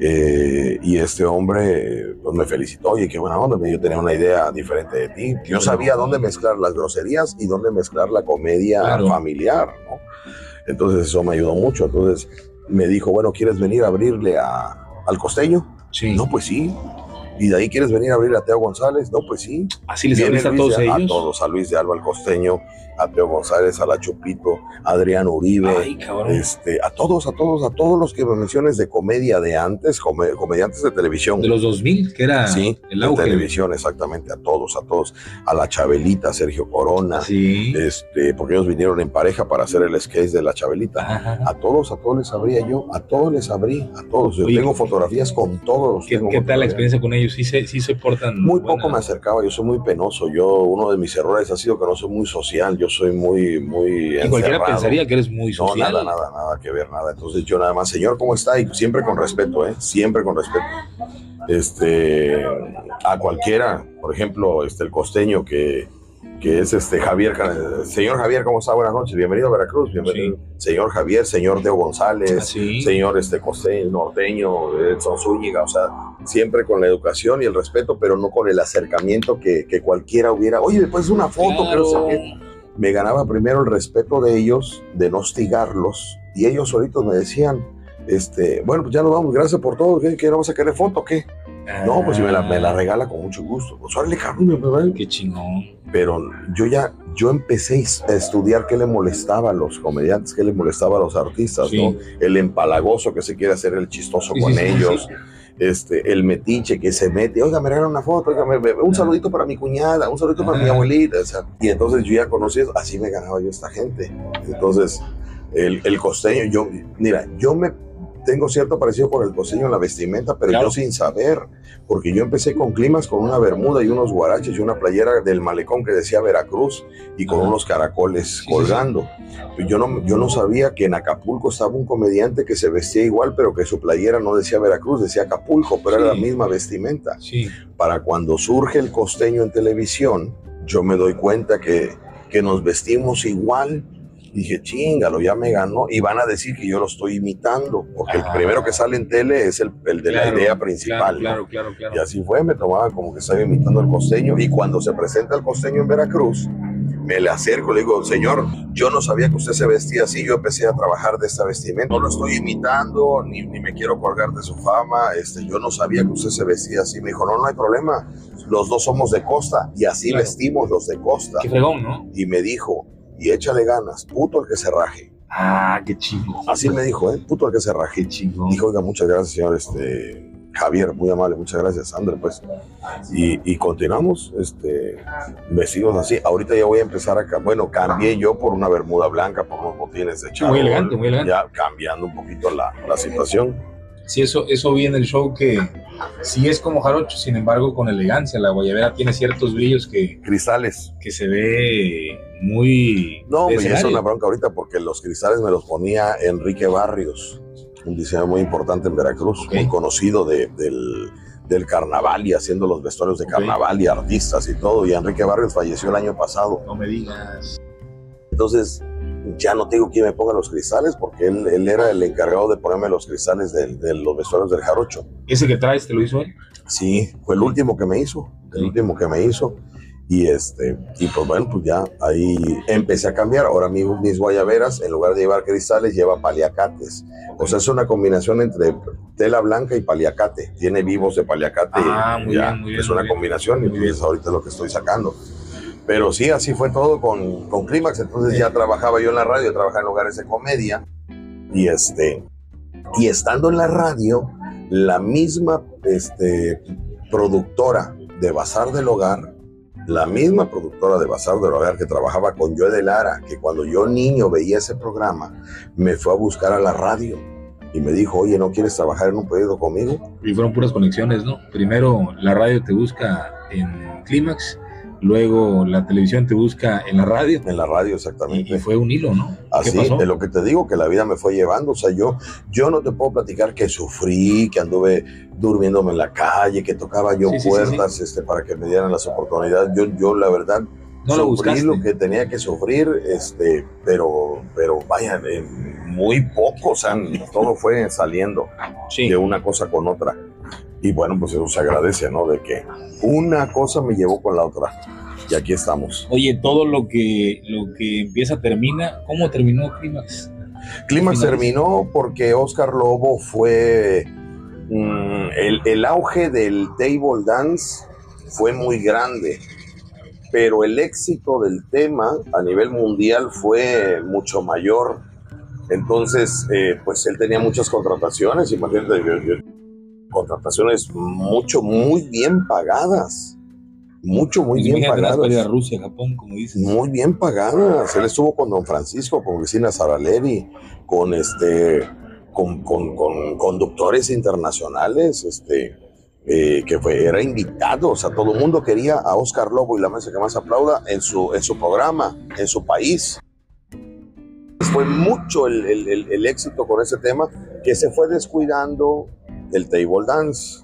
Eh, y este hombre pues, me felicitó, oye, qué buena onda, yo tenía una idea diferente de ti. Yo sabía dónde mezclar las groserías y dónde mezclar la comedia Claro. familiar, ¿no? Entonces eso me ayudó mucho. Entonces me dijo, bueno, ¿quieres venir a abrirle a- al costeño? Sí. No, pues sí. ¿Y de ahí quieres venir a abrirle a Teo González? No, pues sí. Así les abriste a todos ellos. A todos, a Luis de Alba, al costeño, a Teo González, a La Chupito, a Adrián Uribe. Ay. Este, a todos, a todos, a todos los que me menciones de comedia de antes, come- comediantes de televisión. De los 2000, que era sí, el de auge. televisión, exactamente, a todos, a todos. A la Chabelita, Sergio Corona, Sí. este, porque ellos vinieron en pareja para hacer el sketch de la Chabelita. Ajá. A todos, a todos les abría yo, a todos les abrí, a todos. Yo Oye, tengo fotografías con todos. ¿Qué, qué tal la experiencia con ellos? Sí se, sí se portan. Muy buena. poco me acercaba, yo soy muy penoso. Yo, uno de mis errores ha sido que no soy muy social, yo soy muy, muy. Y cualquiera encerrado. pensaría que eres muy No, social. nada, nada, nada que ver, nada. Entonces yo nada más, señor, ¿cómo está? Y siempre con respeto, ¿eh? Siempre con respeto. Este, a cualquiera, por ejemplo, este, el costeño que, que es este Javier, señor Javier, ¿cómo está? Buenas noches, bienvenido a Veracruz, bienvenido. Señor Javier, señor Teo González, Así. señor este costeño, norteño, Edson Zúñiga, o sea, siempre con la educación y el respeto, pero no con el acercamiento que, que cualquiera hubiera. Oye, después una foto, no Claro. qué me ganaba primero el respeto de ellos, de no hostigarlos, y ellos solitos me decían, este, bueno, pues ya nos vamos, gracias por todo, ¿qué, vas a querer foto o qué? No, pues si me la, me la regala con mucho gusto, pues órale, cabrón, Qué chingón. pero yo ya, yo empecé a estudiar qué le molestaba a los comediantes, qué le molestaba a los artistas, Sí. ¿no? El empalagoso que se quiere hacer el chistoso Sí, con sí, sí, ellos, sí. Este, el metiche que se mete, oiga, me regalan una foto, oiga, me- me- un saludito para mi cuñada, un saludito para mi abuelita, o sea, y entonces yo ya conocí eso, así me ganaba yo esta gente. Entonces, el, el costeño, yo, mira, yo me tengo cierto parecido con el costeño en la vestimenta, pero Claro. yo sin saber, porque yo empecé con climas con una bermuda y unos guaraches y una playera del malecón que decía Veracruz y con Ajá. unos caracoles Sí, sí, colgando. Yo no, yo no sabía que en Acapulco estaba un comediante que se vestía igual, pero que su playera no decía Veracruz, decía Acapulco, pero era la misma vestimenta. Sí. Para cuando surge el costeño en televisión, yo me doy cuenta que, que nos vestimos igual. Dije, chingalo, ya me ganó. Y van a decir que yo lo estoy imitando, porque Ah. el primero que sale en tele es el, el de Claro, la idea principal. ¿no? Claro, claro, claro. Y así fue, me tomaba como que estaba imitando al costeño. Y cuando se presenta el costeño en Veracruz, me le acerco, le digo, señor, yo no sabía que usted se vestía así, yo empecé a trabajar de esta vestimenta, no lo estoy imitando, ni, ni me quiero colgar de su fama, este, yo no sabía que usted se vestía así. Me dijo, no, no hay problema, los dos somos de costa y así Claro. vestimos los de costa. Qué fregón, ¿no? Y me dijo, y échale ganas, puto el que se raje. Ah, qué chingo. Así me dijo, ¿eh? Puto el que se raje. Qué chingón. Dijo, oiga, muchas gracias, señor este, Javier, muy amable, muchas gracias, André, pues. Y, y continuamos este, vestidos así. Ahorita ya voy a empezar a... Bueno, cambié yo por una bermuda blanca, por unos botines de charol. muy elegante, muy elegante. Ya cambiando un poquito la, la situación. Sí, eso, eso vi en el show que sí es como jarocho, sin embargo, con elegancia. La guayabera tiene ciertos brillos que, Cristales. que se ve muy. No, me hizo una bronca ahorita porque los cristales me los ponía Enrique Barrios, un diseñador muy importante en Veracruz, muy conocido de- del, del carnaval y haciendo los vestuarios de carnaval y artistas y todo. Y Enrique Barrios falleció el año pasado. No me digas. Entonces, ya no tengo quién me ponga los cristales porque él, él era el encargado de ponerme los cristales de, de los vestuarios del jarocho. ¿Ese que traes te lo hizo él? Sí, fue el último que me hizo, el último que me hizo. Y este, y pues bueno, pues ya ahí empecé a cambiar. Ahora mis, mis guayaberas, en lugar de llevar cristales, lleva paliacates. O sea, es una combinación entre tela blanca y paliacate. Tiene vivos de paliacate. Ah, muy ya, bien, muy bien, Es una muy bien. combinación y pues ahorita es lo que estoy sacando. Pero sí, así fue todo con, con Clímax. Entonces ya trabajaba yo en la radio, trabajaba en lugares de comedia. Y este, y estando en la radio, la misma este, productora de Bazar del Hogar, la misma productora de Bazar del Hogar que trabajaba con Joe de Lara, que cuando yo niño veía ese programa, me fue a buscar a la radio y me dijo, oye, ¿no quieres trabajar en un proyecto conmigo? Y fueron puras conexiones, ¿no? Primero la radio te busca en Clímax, luego la televisión te busca en la radio. En la radio, exactamente. y fue un hilo, ¿no? Así, de lo que te digo, que la vida me fue llevando. O sea, yo, yo no te puedo platicar que sufrí, que anduve durmiéndome en la calle, que tocaba yo Sí, sí, sí, puertas Este, para que me dieran las oportunidades. Yo, yo la verdad, No lo lo que tenía que sufrir, este, pero, pero vaya, eh, muy poco, o sea, todo fue saliendo Sí. de una cosa con otra. Y bueno, pues eso se agradece, ¿no? De que una cosa me llevó con la otra. Y aquí estamos. Oye, todo lo que, lo que empieza termina. ¿Cómo terminó Clímax? Clímax terminó porque Oscar Lobo fue mm, el, el auge del table dance fue muy grande, pero el éxito del tema a nivel mundial fue mucho mayor. Entonces, eh, pues él tenía muchas contrataciones, imagínate, yo- yo- contrataciones mucho, muy bien pagadas, mucho, muy bien ir a pagadas. Rusia, Japón, como dices. Muy bien pagadas. Él estuvo con Don Francisco, con Cristina Saraleri, con este, con, con- con conductores internacionales, este, eh, que fue, era invitado. O sea, todo el mundo quería a Oscar Lobo y la mesa que más aplauda en su, en su programa, en su país. Fue mucho el, el- el- el éxito con ese tema que se fue descuidando el table dance.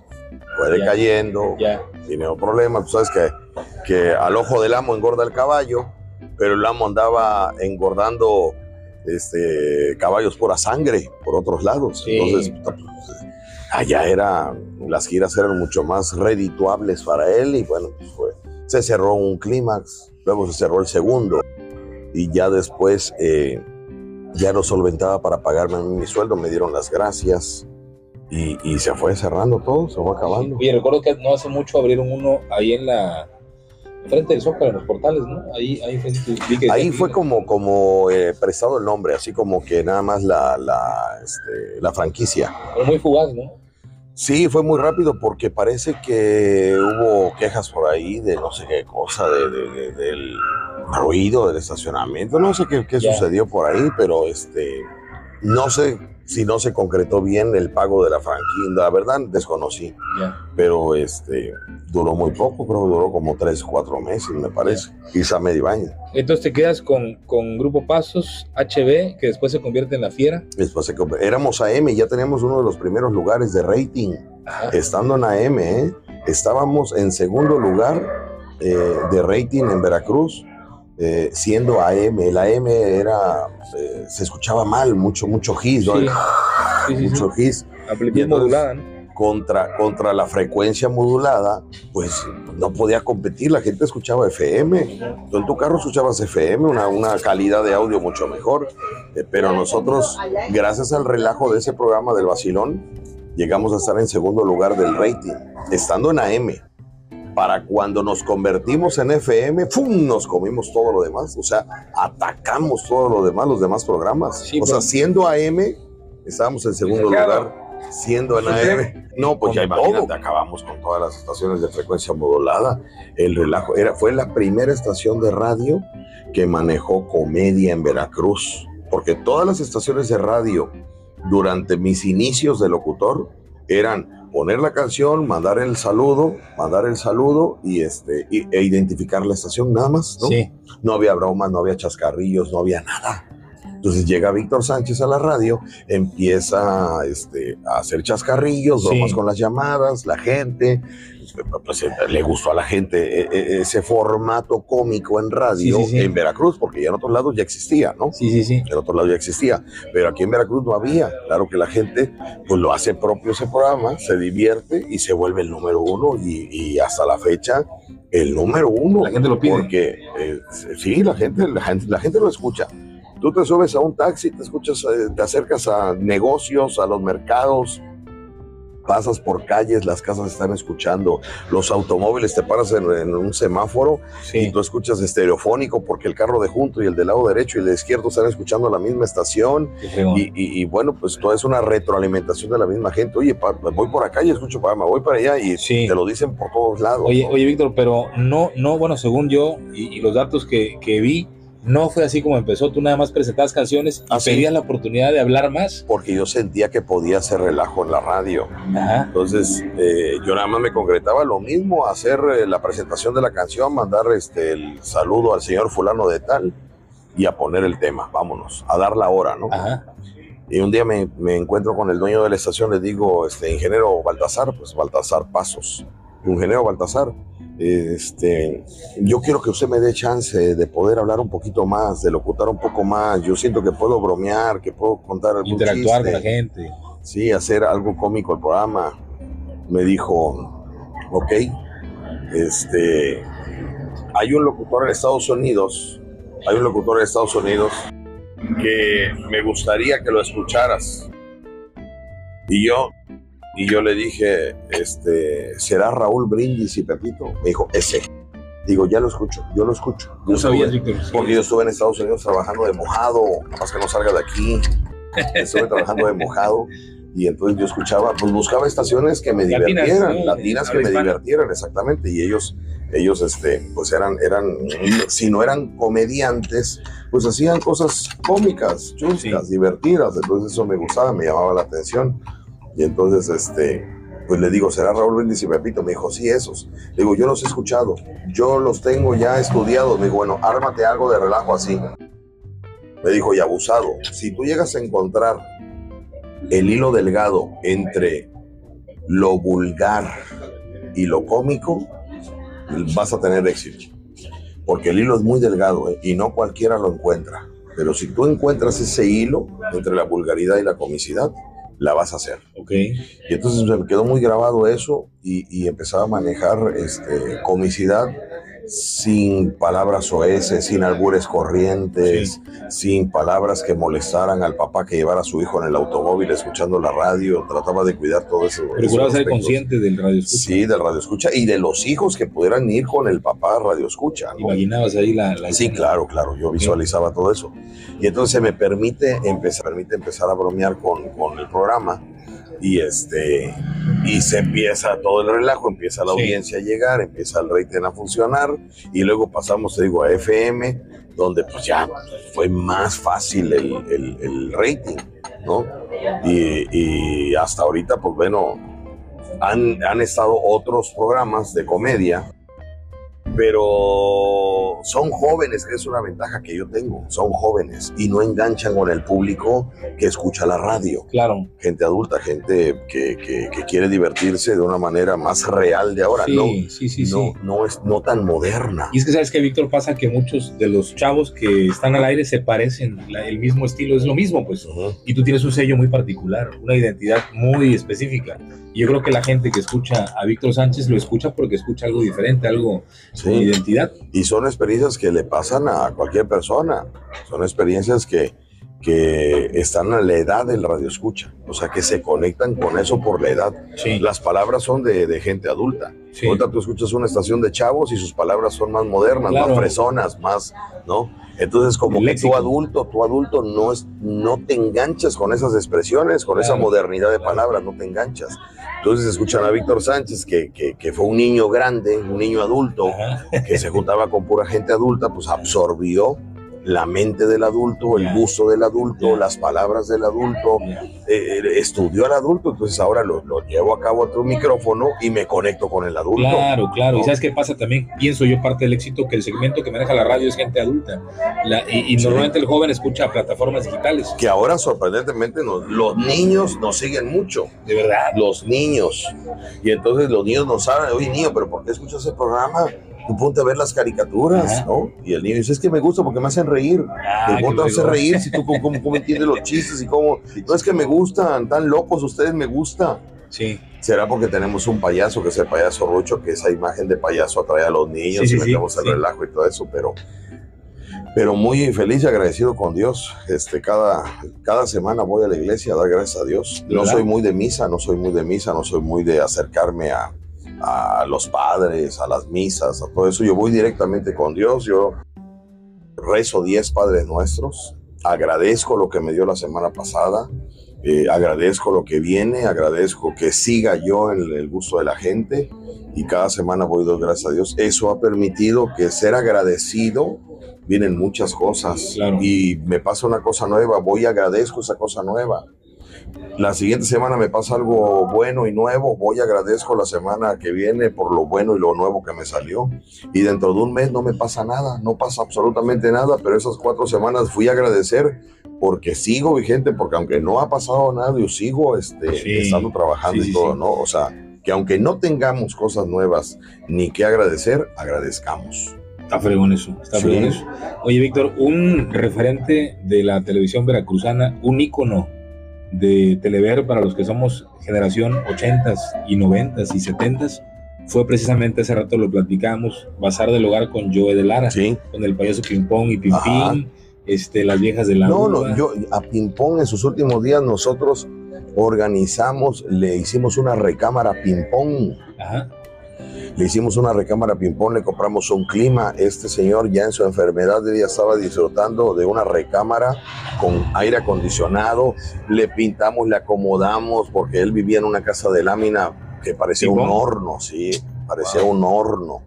Fue Ya. decayendo, Ya. tiene un problema. Tú sabes que, que al ojo del amo engorda el caballo, pero el amo andaba engordando este, caballos pura sangre por otros lados. Sí. Entonces, pues, allá era, las giras eran mucho más redituables para él y bueno, pues fue. Se cerró un clímax, luego se cerró el segundo y ya después eh, ya no solventaba para pagarme a mi sueldo, me dieron las gracias y, y se fue cerrando todo, se fue acabando. Oye, recuerdo que no hace mucho abrieron uno ahí en la. Frente del Zócalo, en los portales, ¿no? Ahí, ahí que Ahí fue como, como eh, prestado el nombre, así como que nada más la, la, este, la franquicia. Pero muy fugaz, ¿no? Sí, fue muy rápido porque parece que hubo quejas por ahí de no sé qué cosa, de, de- de- del ruido del estacionamiento, no sé qué, qué sucedió por ahí, pero este, no sé si no se concretó bien el pago de la franquicia, la verdad desconocí, Ya. pero este, duró muy poco, creo que duró como tres, cuatro meses, me parece, quizá medio año. Entonces te quedas con, con Grupo Pasos, HB, que después se convierte en La Fiera. Después se éramos AM, ya teníamos uno de los primeros lugares de rating. Ajá. estando en AM, ¿eh? estábamos en segundo lugar eh, de rating en Veracruz, eh, siendo AM. El AM era, eh, se escuchaba mal, mucho, mucho his, ¿no? Sí. Sí, mucho his. Y Amplitud entonces- modulada, ¿no? contra, contra la frecuencia modulada, pues no podía competir, la gente escuchaba FM, tú en tu carro escuchabas FM, una, una calidad de audio mucho mejor, eh, pero nosotros, gracias al relajo de ese programa del Basilón, llegamos a estar en segundo lugar del rating, estando en AM. Para cuando nos convertimos en FM, ¡fum! nos comimos todo lo demás. O sea, atacamos todo lo demás, los demás programas. o sea, siendo AM, estábamos en segundo lugar siendo en AM. No, pues ya imagínate, acabamos con todas las estaciones de frecuencia modulada. El relajo era, fue la primera estación de radio que manejó comedia en Veracruz, porque todas las estaciones de radio durante mis inicios de locutor eran poner la canción, mandar el saludo, mandar el saludo y este e identificar la estación nada más, ¿no? No había bromas, no había chascarrillos, no había nada. Entonces llega Víctor Sánchez a la radio, empieza este, a hacer chascarrillos, bromas con las llamadas, la gente, pues, eh, le gustó a la gente eh, eh, ese formato cómico en radio en Veracruz, porque ya en otros lados ya existía, ¿no? Sí, sí, sí. En otros lados ya existía, pero aquí en Veracruz no había. Claro que la gente pues lo hace propio ese programa, se divierte y se vuelve el número uno y, hasta la fecha el número uno. La gente lo pide. Porque sí, la gente, la gente, la gente lo escucha. Tú te subes a un taxi, te escuchas, eh, te acercas a negocios, a los mercados, pasas por calles, las casas están escuchando, los automóviles te paras en, un semáforo y tú escuchas estereofónico porque el carro de junto y el del lado derecho y el de izquierdo están escuchando la misma estación y, bueno, pues todo es una retroalimentación de la misma gente. Oye, voy por acá y escucho para voy para allá y te lo dicen por todos lados. Oye, oye Víctor, pero no, no, bueno, según yo y, los datos que, que vi, no fue así como empezó, tú nada más presentabas canciones y pedías la oportunidad de hablar más. Porque yo sentía que podía hacer relajo en la radio. Entonces, eh, yo nada más me concretaba lo mismo, hacer eh, la presentación de la canción, mandar este, el saludo al señor fulano de tal y a poner el tema, vámonos, a dar la hora, ¿no? Y un día me, me, encuentro con el dueño de la estación, le digo, este, ingeniero Baltasar, pues Baltasar Pasos, ingeniero Baltasar, este, yo quiero que usted me dé chance de poder hablar un poquito más, de locutar un poco más. Yo siento que puedo bromear, que puedo contar algún Interactuar con la gente. Sí, hacer algo cómico el programa. Me dijo, ok, este, hay un locutor en Estados Unidos, hay un locutor en Estados Unidos que me gustaría que lo escucharas. Y yo y yo le dije, este, ¿será Raúl Brindis y Pepito? Me dijo, ese. Digo, ya lo escucho, yo lo escucho. No sabías, Víctor. Porque yo estuve en Estados Unidos trabajando de mojado, más que no salga de aquí. Estuve trabajando de mojado y entonces yo escuchaba, pues buscaba estaciones que me divirtieran, latinas, que me divirtieran, exactamente. Y ellos, ellos, este, pues eran, eran, si no eran comediantes, pues hacían cosas cómicas, chuscas, divertidas. Entonces eso me gustaba, me llamaba la atención. Y entonces, este, pues le digo, ¿será Raúl Brindis y Pepito? Me dijo, sí, esos. Le digo, yo los he escuchado, yo los tengo ya estudiados. Me dijo, bueno, ármate algo de relajo así. Me dijo, y abusado, si tú llegas a encontrar el hilo delgado entre lo vulgar y lo cómico, vas a tener éxito. Porque el hilo es muy delgado ¿eh? y no cualquiera lo encuentra. Pero si tú encuentras ese hilo entre la vulgaridad y la comicidad, la vas a hacer. Ok. Y entonces me quedó muy grabado eso y, y empezaba a manejar este, comicidad sin palabras soeces, sin albures corrientes, sin palabras que molestaran al papá que llevara a su hijo en el automóvil escuchando la radio, trataba de cuidar todo eso. Procuraba ser consciente del radio escucha. Sí, del radio escucha y de los hijos que pudieran ir con el papá radio escucha. Imaginabas ahí la, Sí, claro, claro, yo visualizaba todo eso. Y entonces me permite empezar, permite empezar a bromear con, con el programa y este y se empieza todo el relajo, empieza la audiencia a llegar, empieza el rating a funcionar y luego pasamos, te digo, a FM, donde pues ya fue más fácil el, el, rating, ¿no? Y, hasta ahorita, pues bueno, han, han estado otros programas de comedia pero son jóvenes, que es una ventaja que yo tengo, son jóvenes y no enganchan con el público que escucha la radio. Claro. Gente adulta, gente que, que, que quiere divertirse de una manera más real de ahora, Sí, no, sí, sí, no, sí. no es no tan moderna. Y es que sabes que, Víctor, pasa que muchos de los chavos que están al aire se parecen, la- el mismo estilo es lo mismo, pues. Ujú. Y tú tienes un sello muy particular, una identidad muy específica. Yo creo que la gente que escucha a Víctor Sánchez lo escucha porque escucha algo diferente, algo con Sí. identidad. Y son experiencias que le pasan a cualquier persona. Son experiencias que, que están a la edad del radio escucha. O sea, que se conectan con eso por la edad. Sí, Las palabras son de, de gente adulta. sí. Ahorita tú escuchas una estación de chavos y sus palabras son más modernas, Claro. más fresonas, más, ¿no? Entonces, como que tú adulto, tú adulto no, es, no te enganchas con esas expresiones, con esa modernidad de Claro. palabras, no te enganchas. Entonces escuchan a Víctor Sánchez, que, que, que fue un niño grande, un niño adulto, Ajá. que se juntaba con pura gente adulta, pues absorbió la mente del adulto, el gusto del adulto, las palabras del adulto, Ya. eh, estudió al adulto, entonces ahora lo, lo llevo a cabo ante un micrófono y me conecto con el adulto. Claro, claro. Y ¿no? sabes qué pasa también, pienso yo parte del éxito que el segmento que maneja la radio es gente adulta. La- y y Sí. normalmente el joven escucha plataformas digitales. Que ahora sorprendentemente nos- los niños nos siguen mucho, De verdad. los niños. Y entonces los niños nos saben, oye niño, pero ¿por qué escuchas ese programa? Tú ponte a ver las caricaturas. ¿no? Y el niño dice, es que me gusta porque me hacen reír. Qué ¿Cómo te hace reír si tú cómo, cómo- cómo entiendes los chistes y cómo... No es que me gustan, tan locos ustedes, me gusta. Sí. Será porque tenemos un payaso, que es el payaso Rucho, que esa imagen de payaso atrae a los niños Sí, y sí, metemos el sí. relajo y todo eso, pero, pero muy feliz y agradecido con Dios. Este, cada, cada semana voy a la iglesia a dar gracias a Dios. ¿De No verdad? soy muy de misa, no soy muy de misa, no soy muy de acercarme a, a los padres, a las misas, a todo eso. Yo voy directamente con Dios. Yo rezo 10 Padres Nuestros. Agradezco lo que me dio la semana pasada. Eh, agradezco lo que viene, agradezco que siga yo en el gusto de la gente y cada semana voy dos gracias a Dios. Eso ha permitido que ser agradecido vienen muchas cosas Claro. y me pasa una cosa nueva, voy y agradezco esa cosa nueva. La siguiente semana me pasa algo bueno y nuevo, voy agradezco la semana que viene por lo bueno y lo nuevo que me salió. Y dentro de un mes no me pasa nada, no pasa absolutamente nada, pero esas cuatro semanas fui a agradecer porque sigo vigente, porque aunque no ha pasado nada, yo sigo este, Sí. estando trabajando Sí, y todo, sí. ¿no? O sea, que aunque no tengamos cosas nuevas ni que agradecer, agradezcamos. Está fregón eso, está Sí. fregón eso. Oye, Víctor, un referente de la televisión veracruzana, un ícono de Telever para los que somos generación 80s y 90s y 70s, fue precisamente hace rato lo platicamos, Bazar del Hogar con Joe de Lara, Sí. con el payaso Ping Pong y Pim Ajá. Pim, este, las viejas de la No, uva. no, yo a Pimpón en sus últimos días nosotros organizamos, le hicimos una recámara Pimpón. Ajá. Le hicimos una recámara ping-pong, le compramos un clima. Este señor ya en su enfermedad ya estaba disfrutando de una recámara con aire acondicionado. Le pintamos, le acomodamos, porque él vivía en una casa de lámina que parecía un horno, sí, parecía un horno.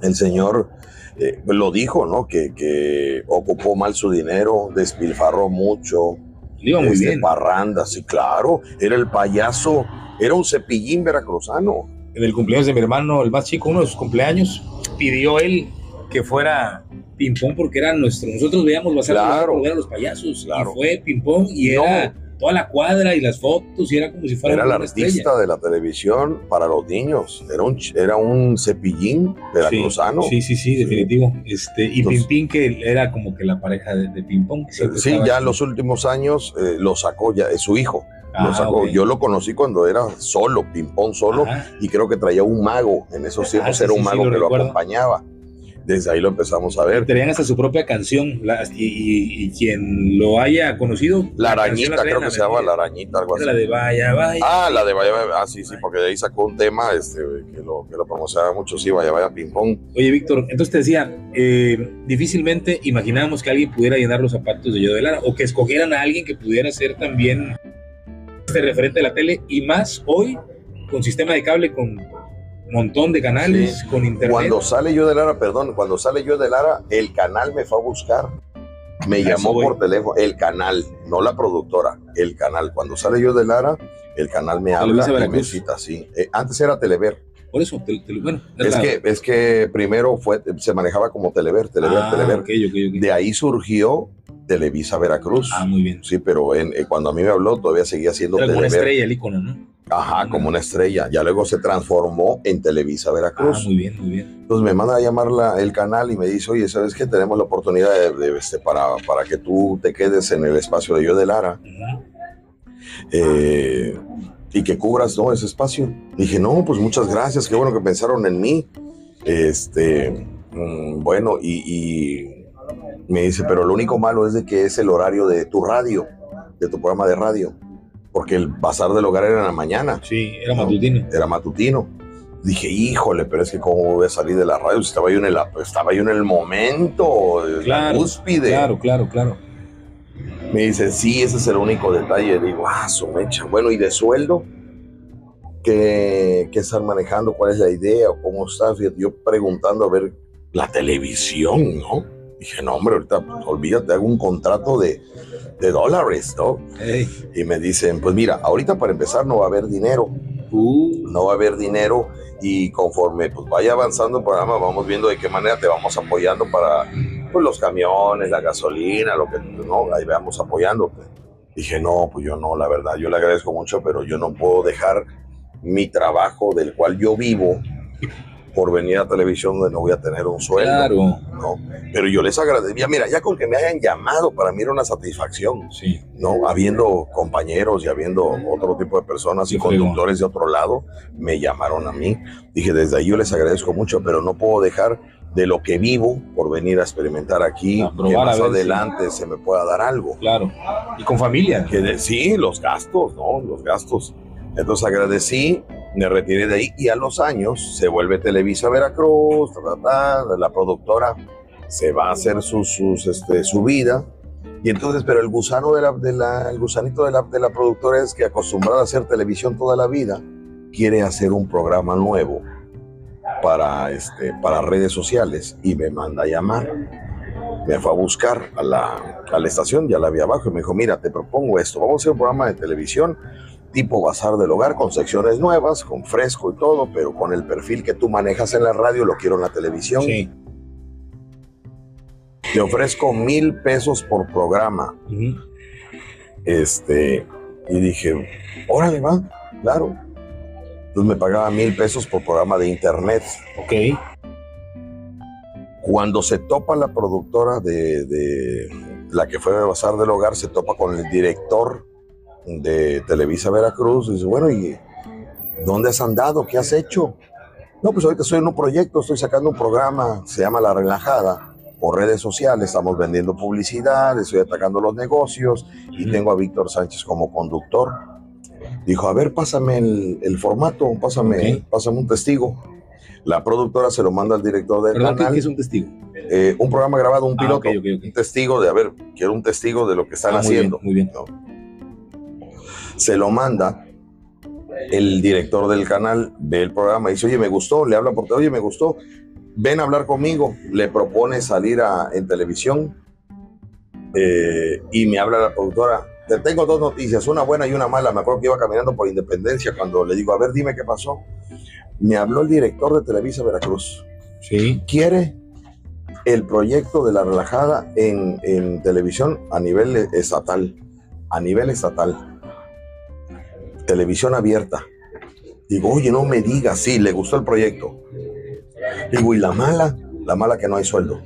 El señor eh, lo dijo, ¿no? Que, que ocupó mal su dinero, despilfarró mucho, iba muy este, bien. parranda, sí, claro. Era el payaso, era un cepillín veracruzano. En el cumpleaños de mi hermano, el más chico, uno de sus cumpleaños, pidió él que fuera Ping Pong porque era nuestro. Nosotros veíamos Hogar Claro. a los payasos. Claro. Y fue Ping Pong y No. era toda la cuadra y las fotos y era como si fuera Era el una estrella. artista de la televisión para los niños. Era un, era un cepillín veracruzano. Sí, sí, sí, definitivo. Este, y Entonces- Ping, que era como que la pareja de, de Ping Pong. Sí, ya en los últimos años eh, lo sacó ya, es su hijo. Ah, lo sacó. ok. Yo lo conocí cuando era solo, ping-pong solo, Ajá. y creo que traía un mago. En esos tiempos Ah, sí, era un sí, sí, mago lo que lo acompañaba. Desde ahí lo empezamos a ver. Tenían hasta su propia canción la- y, y- y quien lo haya conocido. La arañita, creo que se llama. La arañita, algo así. La de Vaya, Vaya. Ah, la de Vaya Vaya. Ah, sí, sí, porque de ahí sacó un tema este, que, lo, que lo promocionaba mucho, sí, Vaya Vaya Ping Pong. Oye, Víctor, entonces te decía, eh, difícilmente imaginábamos que alguien pudiera llenar los zapatos de Yo de Lara o que escogieran a alguien que pudiera ser también este referente de la tele y más hoy con sistema de cable, con montón de canales, con internet. Cuando sale yo de Lara, perdón, cuando sale yo de Lara, el canal me fue a buscar. Me Eso, llamó güey. por teléfono, el canal, no la productora, el canal. Cuando sale yo de Lara, el canal me habla y me cita así. Eh, antes era Telever, Por eso, bueno. Es, que, es que primero fue, se manejaba como Telever, Telever, Ah, Telever. ok, ok, ok. De ahí surgió Televisa Veracruz. Ah, muy bien. Sí, pero en- eh, cuando a mí me habló todavía seguía siendo Era como una estrella el icono, ¿no? Ajá, como una estrella. Ya luego se transformó en Televisa Ah, Veracruz. muy bien, muy bien. Entonces me manda a llamar la- el canal y me dice, oye, ¿sabes qué? Tenemos la oportunidad de, de, este, para, para que tú te quedes en el espacio de Yo de Lara Ujú. eh, y que cubras ¿no? ese espacio. Dije, no, pues muchas gracias, qué bueno que pensaron en mí. Este, mm, bueno, y, y me dice, pero lo único malo es de que es el horario de tu radio, de tu programa de radio, porque el bazar del hogar era en la mañana. Sí, era matutino. era matutino. Dije, híjole, pero es que cómo voy a salir de la radio si estaba yo en el, estaba yo en el momento, en la Claro, cúspide. Claro, claro, claro. Me dice, sí, ese es el único detalle. Digo, ah, su mecha. Bueno, ¿y de sueldo? ¿Qué, qué están manejando? ¿Cuál es la idea? ¿O ¿Cómo está? Fíjate, Yo preguntando a ver la televisión, ¿no? Dije, no, hombre, ahorita pues, olvídate, hago un contrato de, de dólares, ¿no? Y me dicen, pues mira, ahorita para empezar no va a haber dinero Uh, no va a haber dinero y conforme pues vaya avanzando el programa vamos viendo de qué manera te vamos apoyando para pues, los camiones, la gasolina, lo que no, ahí vamos apoyando. Dije, no, pues yo no, la verdad, yo le agradezco mucho, pero yo no puedo dejar mi trabajo del cual yo vivo por venir a televisión donde no voy a tener un sueldo. claro. ¿no? Pero yo les agradecía, mira, ya con que me hayan llamado para mí era una satisfacción. Sí. ¿no? Habiendo compañeros y habiendo otro tipo de personas y conductores de otro lado, me llamaron a mí. Dije, desde ahí yo les agradezco mucho, pero no puedo dejar de lo que vivo por venir a experimentar aquí, A probar, que más si- adelante se me pueda dar algo. Claro. Y con familia. Que de- sí, los gastos, ¿no? Los gastos. Entonces agradecí, me retiré de ahí y a los años se vuelve Televisa Veracruz, ta, ta, ta, la productora se va a hacer sus, sus, este, su vida. Y entonces, pero el gusano de la, de la- el gusanito de la, de la productora es que acostumbrada a hacer televisión toda la vida, quiere hacer un programa nuevo para, este, para redes sociales y me manda a llamar. Me fue a buscar a la, a la estación, ya la vi abajo, y me dijo, mira, te propongo esto, vamos a hacer un programa de televisión tipo Bazar del Hogar, con secciones nuevas, con fresco y todo, pero con el perfil que tú manejas en la radio, lo quiero en la televisión. Sí. Te ofrezco mil pesos por programa. Este, y dije, órale, va, claro. Entonces me pagaba mil pesos por programa de internet. Ok. Cuando se topa la productora de, de la que fue de Bazar del Hogar, se topa con el director de Televisa Veracruz. Y dice, bueno, ¿y dónde has andado? ¿Qué has hecho? No, pues ahorita estoy en un proyecto, estoy sacando un programa, se llama La Relajada, por redes sociales, estamos vendiendo publicidad, estoy atacando los negocios y tengo a Víctor Sánchez como conductor. Dijo, a ver, pásame el, el formato, pásame, pásame un testigo. La productora se lo manda al director del ¿Perdón? ¿Qué, canal. qué es un testigo? Eh, un programa grabado, un Ah, piloto, un testigo de, a ver, quiero un testigo de lo que están Ah, muy haciendo. bien, Muy bien. ¿no? Se lo manda el director del canal, ve el programa y dice, oye, me gustó, le habla por oye, me gustó, ven a hablar conmigo, le propone salir a- en televisión eh, y me habla la productora, te tengo dos noticias, una buena y una mala, me acuerdo que iba caminando por Independencia cuando le digo, a ver, dime qué pasó. Me habló el director de Televisa Veracruz Sí. quiere el proyecto de la relajada en, en televisión a nivel estatal. A nivel estatal. Televisión abierta. Digo, oye, no me digas, sí, le gustó el proyecto. Digo, ¿y la mala? La mala que no hay sueldo.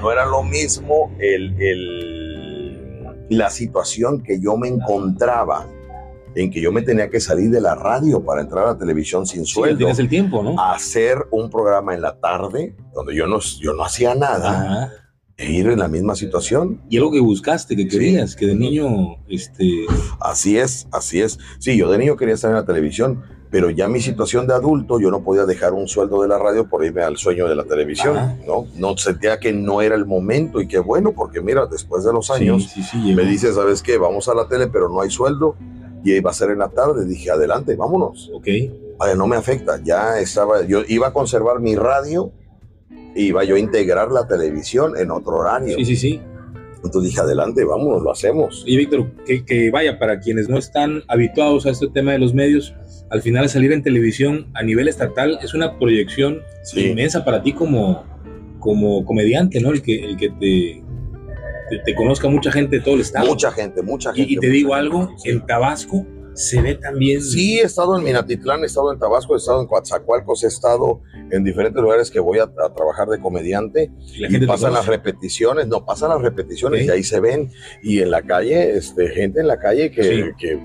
No era lo mismo el, el- la situación que yo me encontraba en que yo me tenía que salir de la radio para entrar a la televisión sin Sí, sueldo tienes el tiempo, ¿no? hacer un programa en la tarde donde yo no, yo no hacía nada Ajá. E ir en la misma situación. Y algo que buscaste, que Sí. querías, que de niño, este, Así es, así es. Sí, yo de niño quería estar en la televisión, pero ya mi situación de adulto, yo no podía dejar un sueldo de la radio por irme al sueño de la televisión, Ajá. ¿no? No sentía que no era el momento y qué bueno, porque mira, después de los años, sí, sí, sí, me dice, ¿sabes qué? Vamos a la tele, pero no hay sueldo. Y iba a ser en la tarde. Dije, adelante, vámonos. Ok. Vaya, no me afecta. Ya estaba, yo iba a conservar mi radio, iba yo a integrar la televisión en otro horario. Sí, sí, sí. Entonces dije, adelante, vámonos, lo hacemos. Y Víctor, que, que, vaya, para quienes no están habituados a este tema de los medios, al final salir en televisión a nivel estatal es una proyección inmensa para ti como, como comediante, ¿no? El que, el que te, te, conozca mucha gente de todo el estado. Mucha gente, mucha gente. Y, te digo algo, en Tabasco se ve también. Sí, he estado en Minatitlán, he estado en Tabasco, he estado en Coatzacoalcos, he estado en diferentes lugares que voy a, trabajar de comediante. Y, pasan las repeticiones, no, pasan las repeticiones y ahí se ven. Y en la calle, este, gente en la calle que, que,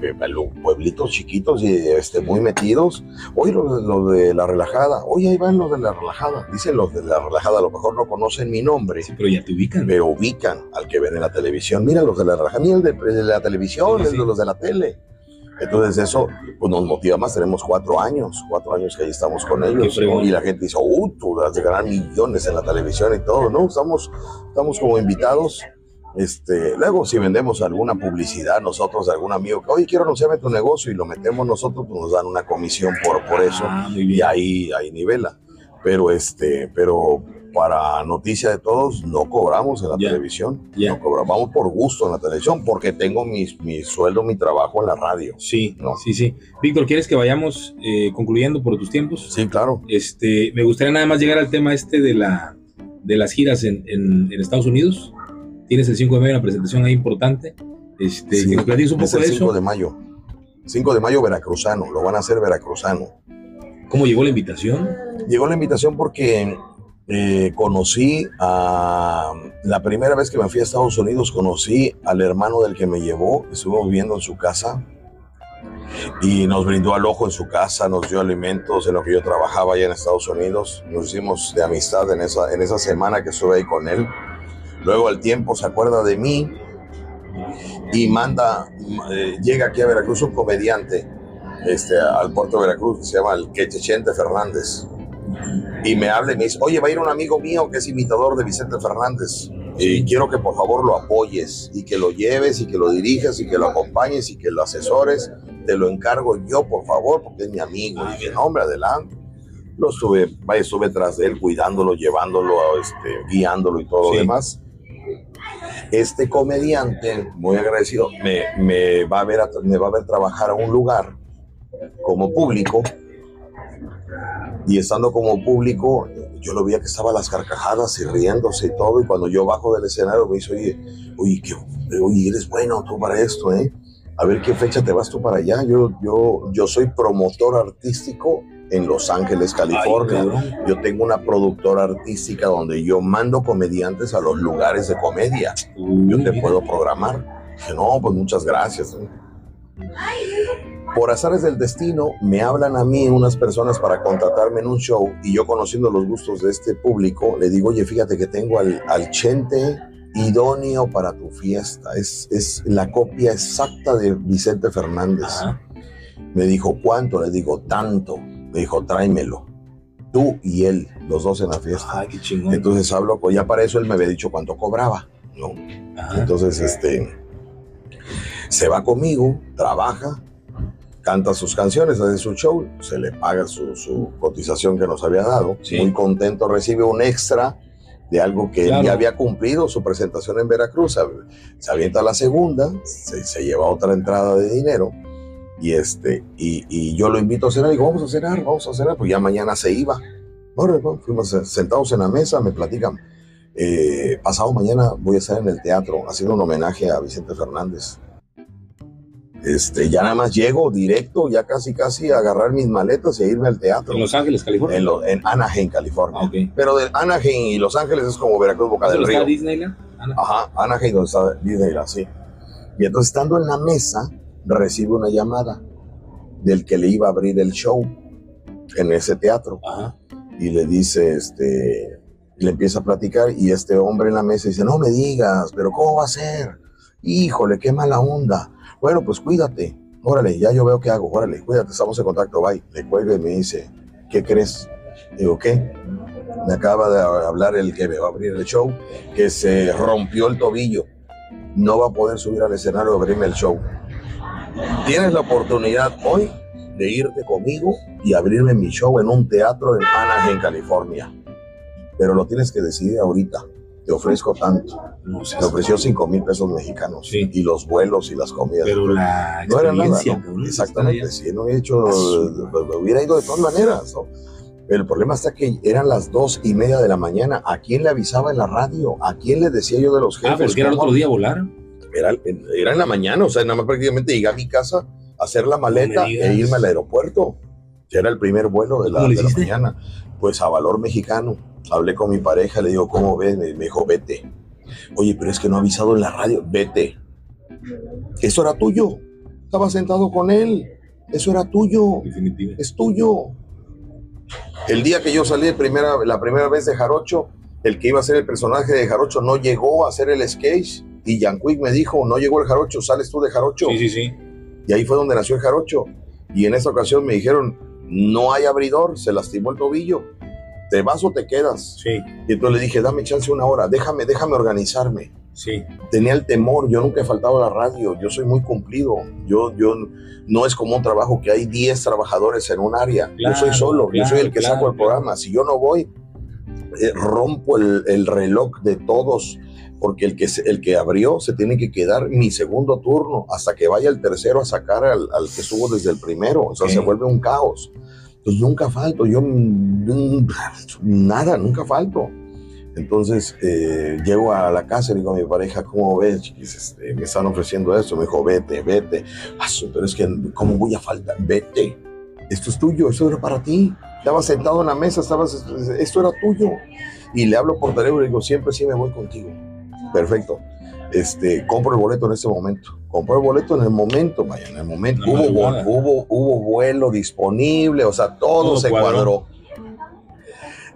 pueblitos chiquitos y este, muy metidos. Oye, los, de la relajada, oye, ahí van los de la relajada. Dicen los de la relajada, a lo mejor no conocen mi nombre. pero ya te ubican. Pero ubican al que ven en la televisión. Mira los de la relajada, mira el de, la televisión, el de los de la tele. Entonces eso pues, nos motiva más. Tenemos cuatro años, cuatro años que ahí estamos con ellos. Y la gente dice, uh, tú vas a ganar millones en la televisión y todo. No, estamos, estamos como invitados. Este, luego, si vendemos alguna publicidad nosotros de algún amigo que, oye, quiero anunciarme tu negocio y lo metemos nosotros, pues nos dan una comisión por, por eso. Ah, y ahí, ahí nivela. Pero, este, pero para noticia de todos, no cobramos en la televisión. No cobramos, vamos por gusto en la televisión, porque tengo mi, mi sueldo, mi trabajo en la radio. Sí, ¿no? sí, sí. Víctor, ¿quieres que vayamos eh, concluyendo por tus tiempos? Sí, claro. Este, me gustaría nada más llegar al tema este de, la, de las giras en, en, Estados Unidos. Tienes el 5 de mayo una presentación ahí importante. Este, sí, un poco el 5 de mayo. 5 de mayo veracruzano, lo van a hacer veracruzano. ¿Cómo llegó la invitación? Llegó la invitación porque eh, conocí a la primera vez que me fui a Estados Unidos, conocí al hermano del que me llevó, estuvimos viviendo en su casa y nos brindó al ojo en su casa, nos dio alimentos en lo que yo trabajaba allá en Estados Unidos, nos hicimos de amistad en esa, en esa semana que estuve ahí con él. Luego al tiempo se acuerda de mí y manda, eh, llega aquí a Veracruz un comediante este, al puerto de Veracruz que se llama el Quechechente Fernández y me habla y me dice, oye, va a ir un amigo mío que es imitador de Vicente Fernández y quiero que por favor lo apoyes y que lo lleves y que lo dirijas y que lo acompañes y que lo asesores. Te lo encargo yo, por favor, porque es mi amigo. Y dije, no, hombre, adelante. Lo estuve, vaya, estuve tras de él, cuidándolo, llevándolo, este, guiándolo y todo lo demás. Este comediante, muy agradecido, me, me, va a ver me va a ver trabajar a un lugar como público y estando como público, yo lo veía que estaba a las carcajadas y riéndose y todo. Y cuando yo bajo del escenario me dice, oye, oye, oye, eres bueno tú para esto, ¿eh? A ver qué fecha te vas tú para allá. Yo, yo, yo soy promotor artístico en Los Ángeles, California. yo tengo una productora artística donde yo mando comediantes a los lugares de comedia. yo te puedo programar. Dije, no, pues muchas gracias. Por azares del destino, me hablan a mí unas personas para contratarme en un show y yo conociendo los gustos de este público, le digo, oye, fíjate que tengo al, al chente idóneo para tu fiesta. Es, es la copia exacta de Vicente Fernández. Me dijo, ¿cuánto? Le digo, tanto. Me dijo, tráemelo. Tú y él, los dos en la fiesta. Ay, qué chingón. Entonces hablo, pues ya para eso él me había dicho cuánto cobraba, ¿no? Entonces, este, se va conmigo, trabaja, canta sus canciones, hace su show, se le paga su, cotización que nos había dado. Muy contento, recibe un extra de algo que ya había cumplido su presentación en Veracruz. Se, avienta la segunda, se, lleva otra entrada de dinero. Y, este, y, yo lo invito a cenar. Digo, vamos a cenar, vamos a cenar. Pues ya mañana se iba. Bueno, fuimos sentados en la mesa, me platican. Eh, pasado mañana voy a estar en el teatro haciendo un homenaje a Vicente Fernández. Este, ya nada más llego directo, ya casi casi a agarrar mis maletas y a irme al teatro. ¿En Los Ángeles, California? En, Anaheim, California. Ah, Pero de Anaheim y Los Ángeles es como Veracruz, Boca del Río. está Disneyland? Ajá, Anaheim donde está Disneyland, sí. Y entonces estando en la mesa, recibe una llamada del que le iba a abrir el show en ese teatro. Ajá. Y le dice, este, le empieza a platicar y este hombre en la mesa dice, no me digas, pero ¿cómo va a ser? Híjole, qué mala onda bueno, pues cuídate. Órale, ya yo veo qué hago. Órale, cuídate, estamos en contacto. Bye. Le cuelga y me dice, ¿qué crees? Digo, ¿qué? Me acaba de hablar el que me va a abrir el show, que se rompió el tobillo. No va a poder subir al escenario a abrirme el show. Tienes la oportunidad hoy de irte conmigo y abrirme mi show en un teatro en Anaheim, California. Pero lo tienes que decidir ahorita. Te ofrezco tanto. No sé, me ofreció 5 mil pesos mexicanos. Y los vuelos y las comidas. Pero la no era nada. Exactamente. Si no hubiera hecho, hubiera ido de todas maneras. ¿no? El problema está que eran las dos y media de la mañana. ¿A quién le avisaba en la radio? ¿A quién le decía yo de los jefes? Ah, porque era el otro día volar. Era, era en la mañana, o sea, nada más prácticamente llegué a mi casa, hacer la maleta e irme al aeropuerto. Ya era el primer vuelo de la, de la mañana. Pues a valor mexicano. Hablé con mi pareja, le digo, ¿cómo ves? Me dijo, vete. Oye, pero es que no ha avisado en la radio. Vete. Eso era tuyo. Estaba sentado con él. Eso era tuyo. Es tuyo. El día que yo salí primera, la primera vez de Jarocho, el que iba a ser el personaje de Jarocho no llegó a hacer el sketch y Jan Quick me dijo, no llegó el Jarocho, sales tú de Jarocho. Sí, sí, sí. Y ahí fue donde nació el Jarocho. Y en esa ocasión me dijeron, no hay abridor, se lastimó el tobillo. ¿Te vas o te quedas? Sí. Y entonces le dije, dame chance una hora, déjame, déjame organizarme. Sí. Tenía el temor, yo nunca he faltado a la radio, yo soy muy cumplido. Yo, yo no es como un trabajo que hay 10 trabajadores en un área. yo soy solo, yo soy el que saco el programa. Si yo no voy, eh, rompo el, el, reloj de todos, porque el que, el que abrió se tiene que quedar mi segundo turno hasta que vaya el tercero a sacar al, al que estuvo desde el primero. O sea, se vuelve un caos. Entonces nunca falto, yo nada, nunca falto. Entonces eh, llego a la casa y digo a mi pareja, ¿cómo ves? Este, me están ofreciendo esto. Me dijo, vete, vete. Ah, pero es que, ¿cómo voy a faltar? Vete. Esto es tuyo, esto era para ti. Estabas sentado en la mesa, estabas, esto era tuyo. Y le hablo por teléfono y digo, siempre sí me voy contigo. Perfecto. Este, compro el boleto en ese momento. Compro el boleto en el momento, vaya, en el momento. hubo, hubo, hubo, vuelo disponible, o sea, todo, se cuadró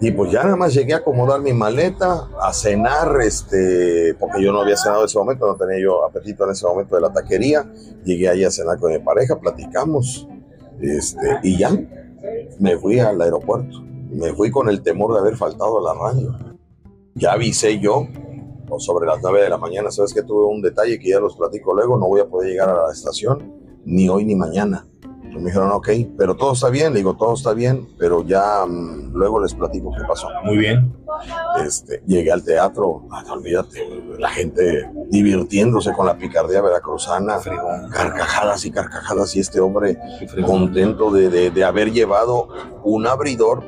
y pues ya nada más llegué a acomodar mi maleta, a cenar, este, porque yo no había cenado en ese momento, no tenía yo apetito en ese momento de la taquería. Llegué ahí a cenar con mi pareja, platicamos, este, y ya me fui al aeropuerto. Me fui con el temor de haber faltado a la radio. Ya avisé yo, sobre las 9 de la mañana, sabes que tuve un detalle que ya los platico luego, no voy a poder llegar a la estación, ni hoy ni mañana me dijeron, ok, pero todo está bien. Le digo, todo está bien, pero ya mm, luego les platico qué pasó. Muy bien. Este, llegué al teatro, olvídate, la gente divirtiéndose con la picardía veracruzana, carcajadas y carcajadas, y este hombre contento de, de, haber llevado un abridor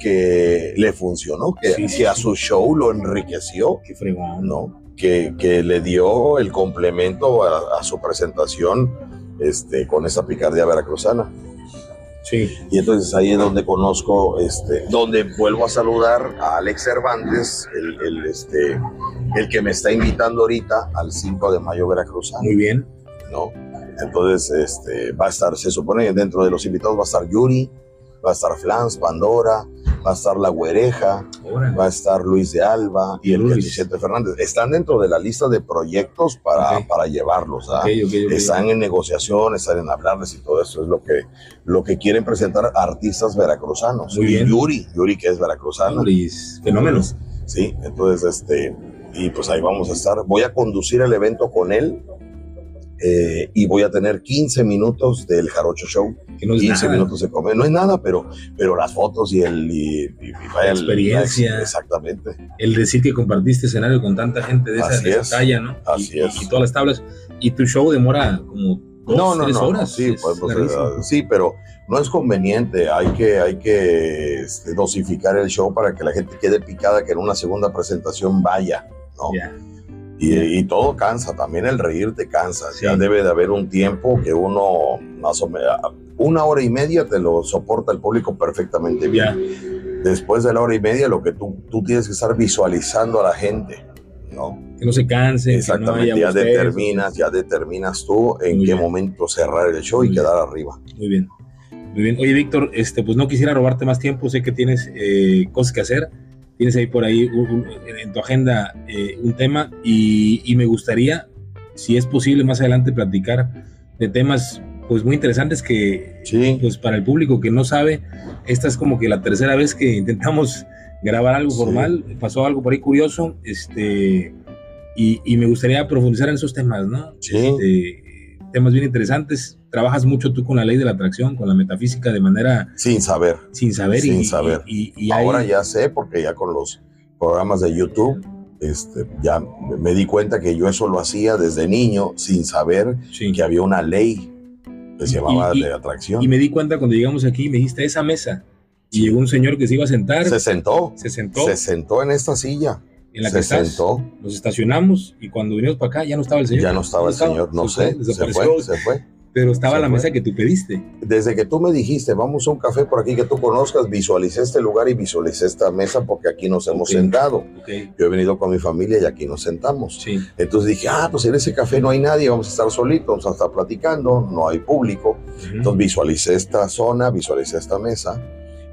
que le funcionó, que, a su show lo enriqueció. Qué fregón. ¿no? Que, que, le dio el complemento a, a su presentación este, con esa picardía veracruzana. Sí. Y entonces ahí es donde conozco, este, donde vuelvo a saludar a Alex Cervantes, el, el, este, el que me está invitando ahorita al 5 de mayo veracruzano. Muy bien. ¿No? Entonces, este, va a estar, se supone que dentro de los invitados va a estar Yuri, va a estar Flans, Pandora, va a estar La Güereja, va a estar Luis de Alba y el Vicente Fernández. Están dentro de la lista de proyectos para, para llevarlos. ¿ah? están en negociación, están en hablarles y todo eso. Es lo que, lo que quieren presentar artistas veracruzanos. Muy y Yuri, Yuri que es veracruzano. Fenómenos. Sí, entonces, este, y pues ahí vamos a estar. Voy a conducir el evento con él eh, y voy a tener 15 minutos del Jarocho Show. Que no es 15 minutos de comer. No es nada, pero, pero las fotos y el. Y, la experiencia. exactamente. El decir que compartiste escenario con tanta gente de, esa, talla, ¿no? Así es. Y todas las tablas. Y tu show demora como dos, no, no, tres no, horas. Sí, pues, pues, sí, pero no es conveniente. Hay que, hay que este, dosificar el show para que la gente quede picada, que en una segunda presentación vaya, ¿no? Y, todo cansa, también el reír te cansa. Ya debe de haber un tiempo que uno, más o menos, una hora y media te lo soporta el público perfectamente bien. Después de la hora y media, lo que tú, tú tienes que estar visualizando a la gente, ¿no? Que no se canse. Exactamente, ya determinas, ya determinas tú en qué momento cerrar el show y quedar arriba. Muy bien. Muy bien. Oye, Víctor, este, pues no quisiera robarte más tiempo, sé que tienes eh, cosas que hacer tienes ahí por ahí en tu agenda eh, un tema y, me gustaría, si es posible, más adelante platicar de temas pues muy interesantes que pues para el público que no sabe, esta es como que la tercera vez que intentamos grabar algo formal, pasó algo por ahí curioso, este, y, me gustaría profundizar en esos temas, ¿no? Sí. Este, temas bien interesantes. Trabajas mucho tú con la ley de la atracción, con la metafísica de manera... Sin saber. Sin saber. Sin saber. Y, Ahora ya sé, porque ya con los programas de YouTube este, ya me di cuenta que yo eso lo hacía desde niño sin saber Sí. que había una ley que se Y- llamaba y- de atracción. Y me di cuenta cuando llegamos aquí, me dijiste esa mesa. Y llegó un señor que se iba a sentar, se se, sentó, sentó se sentó en esta silla, en la se que estás. sentó, Nos estacionamos y cuando vinimos para acá ya no estaba el señor. ya no estaba el señor, no Se fue, sé, se fue, se fue. Pero estaba la fue. mesa que tú pediste. Desde que tú me dijiste, vamos a un café por aquí que tú conozcas, visualicé este lugar y visualicé esta mesa porque aquí nos hemos sentado. Ok. Yo he venido con mi familia y aquí nos sentamos. Sí. Entonces dije, ah, pues en ese café no hay nadie, vamos a estar solitos, vamos a estar platicando, no hay público. Ujú. Entonces visualicé esta zona, visualicé esta mesa.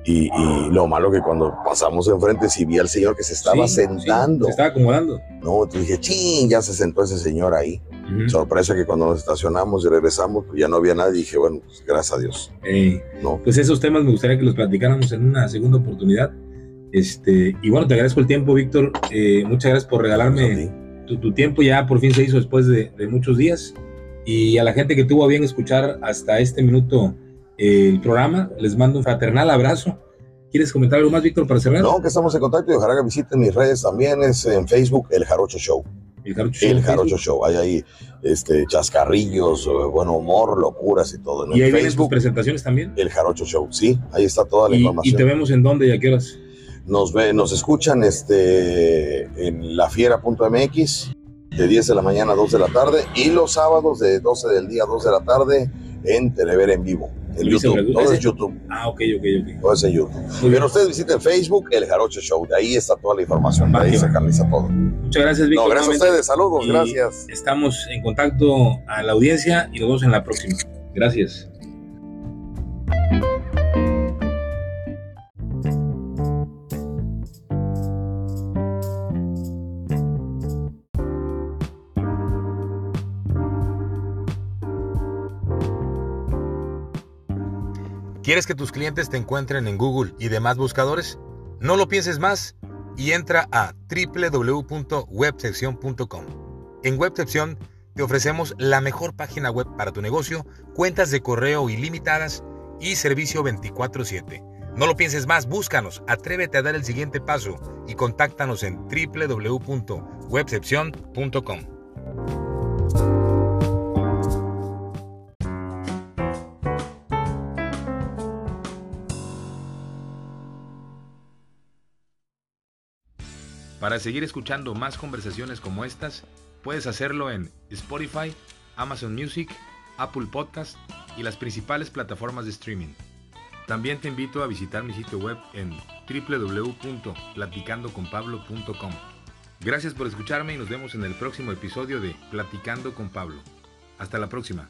Y, y lo malo que cuando pasamos enfrente, sí vi al señor que se estaba Sí, sí, sentando. se estaba acomodando. No, entonces dije, ching, ya se sentó ese señor ahí. Sorpresa que cuando nos estacionamos y regresamos, pues ya no había nadie. Dije, bueno, pues gracias a Dios. No, pues esos temas me gustaría que los platicáramos en una segunda oportunidad. Este, y bueno, te agradezco el tiempo, Víctor. Eh, muchas gracias por regalarme tu, tu tiempo. Ya por fin se hizo después de, de muchos días. Y a la gente que tuvo a bien escuchar hasta este minuto eh, el programa, les mando un fraternal abrazo. ¿Quieres comentar algo más, Víctor, para cerrar? No, que estamos en contacto y ojalá que visiten mis redes también. Es en Facebook, El Jarocho Show. El Jarocho Show El Jarocho. Show. Hay ahí este, chascarrillos, buen humor, locuras y todo. En Y ahí el vienen tus Facebook, presentaciones también. El Jarocho Show. Sí, ahí está toda la Y, y información. te vemos en dónde y a qué horas. Nos, ve, nos escuchan este, en lafiera.mx de 10 de la mañana a 2 de la tarde y los sábados de 12 del día a 2 de la tarde en Telever en vivo. Luis YouTube. Todo es YouTube. Ah, ok, ok, ok. Todo es en YouTube. Muy bien. Ustedes visiten Facebook, El Jarocho Show. De ahí está toda la información. De ahí se canaliza todo. Muchas gracias, Víctor. No, gracias a nuevamente. ustedes. Saludos. Y Gracias. Estamos en contacto a la audiencia y nos vemos en la próxima. Gracias. ¿Quieres que tus clientes te encuentren en Google y demás buscadores? No lo pienses más y entra a www.websección.com. En Websección te ofrecemos la mejor página web para tu negocio, cuentas de correo ilimitadas y servicio 24/7. No lo pienses más, búscanos, atrévete a dar el siguiente paso y contáctanos en www.websección.com. Para seguir escuchando más conversaciones como estas, puedes hacerlo en Spotify, Amazon Music, Apple Podcast y las principales plataformas de streaming. También te invito a visitar mi sitio web en www.platicandoconpablo.com. Gracias por escucharme y nos vemos en el próximo episodio de Platicando con Pablo. Hasta la próxima.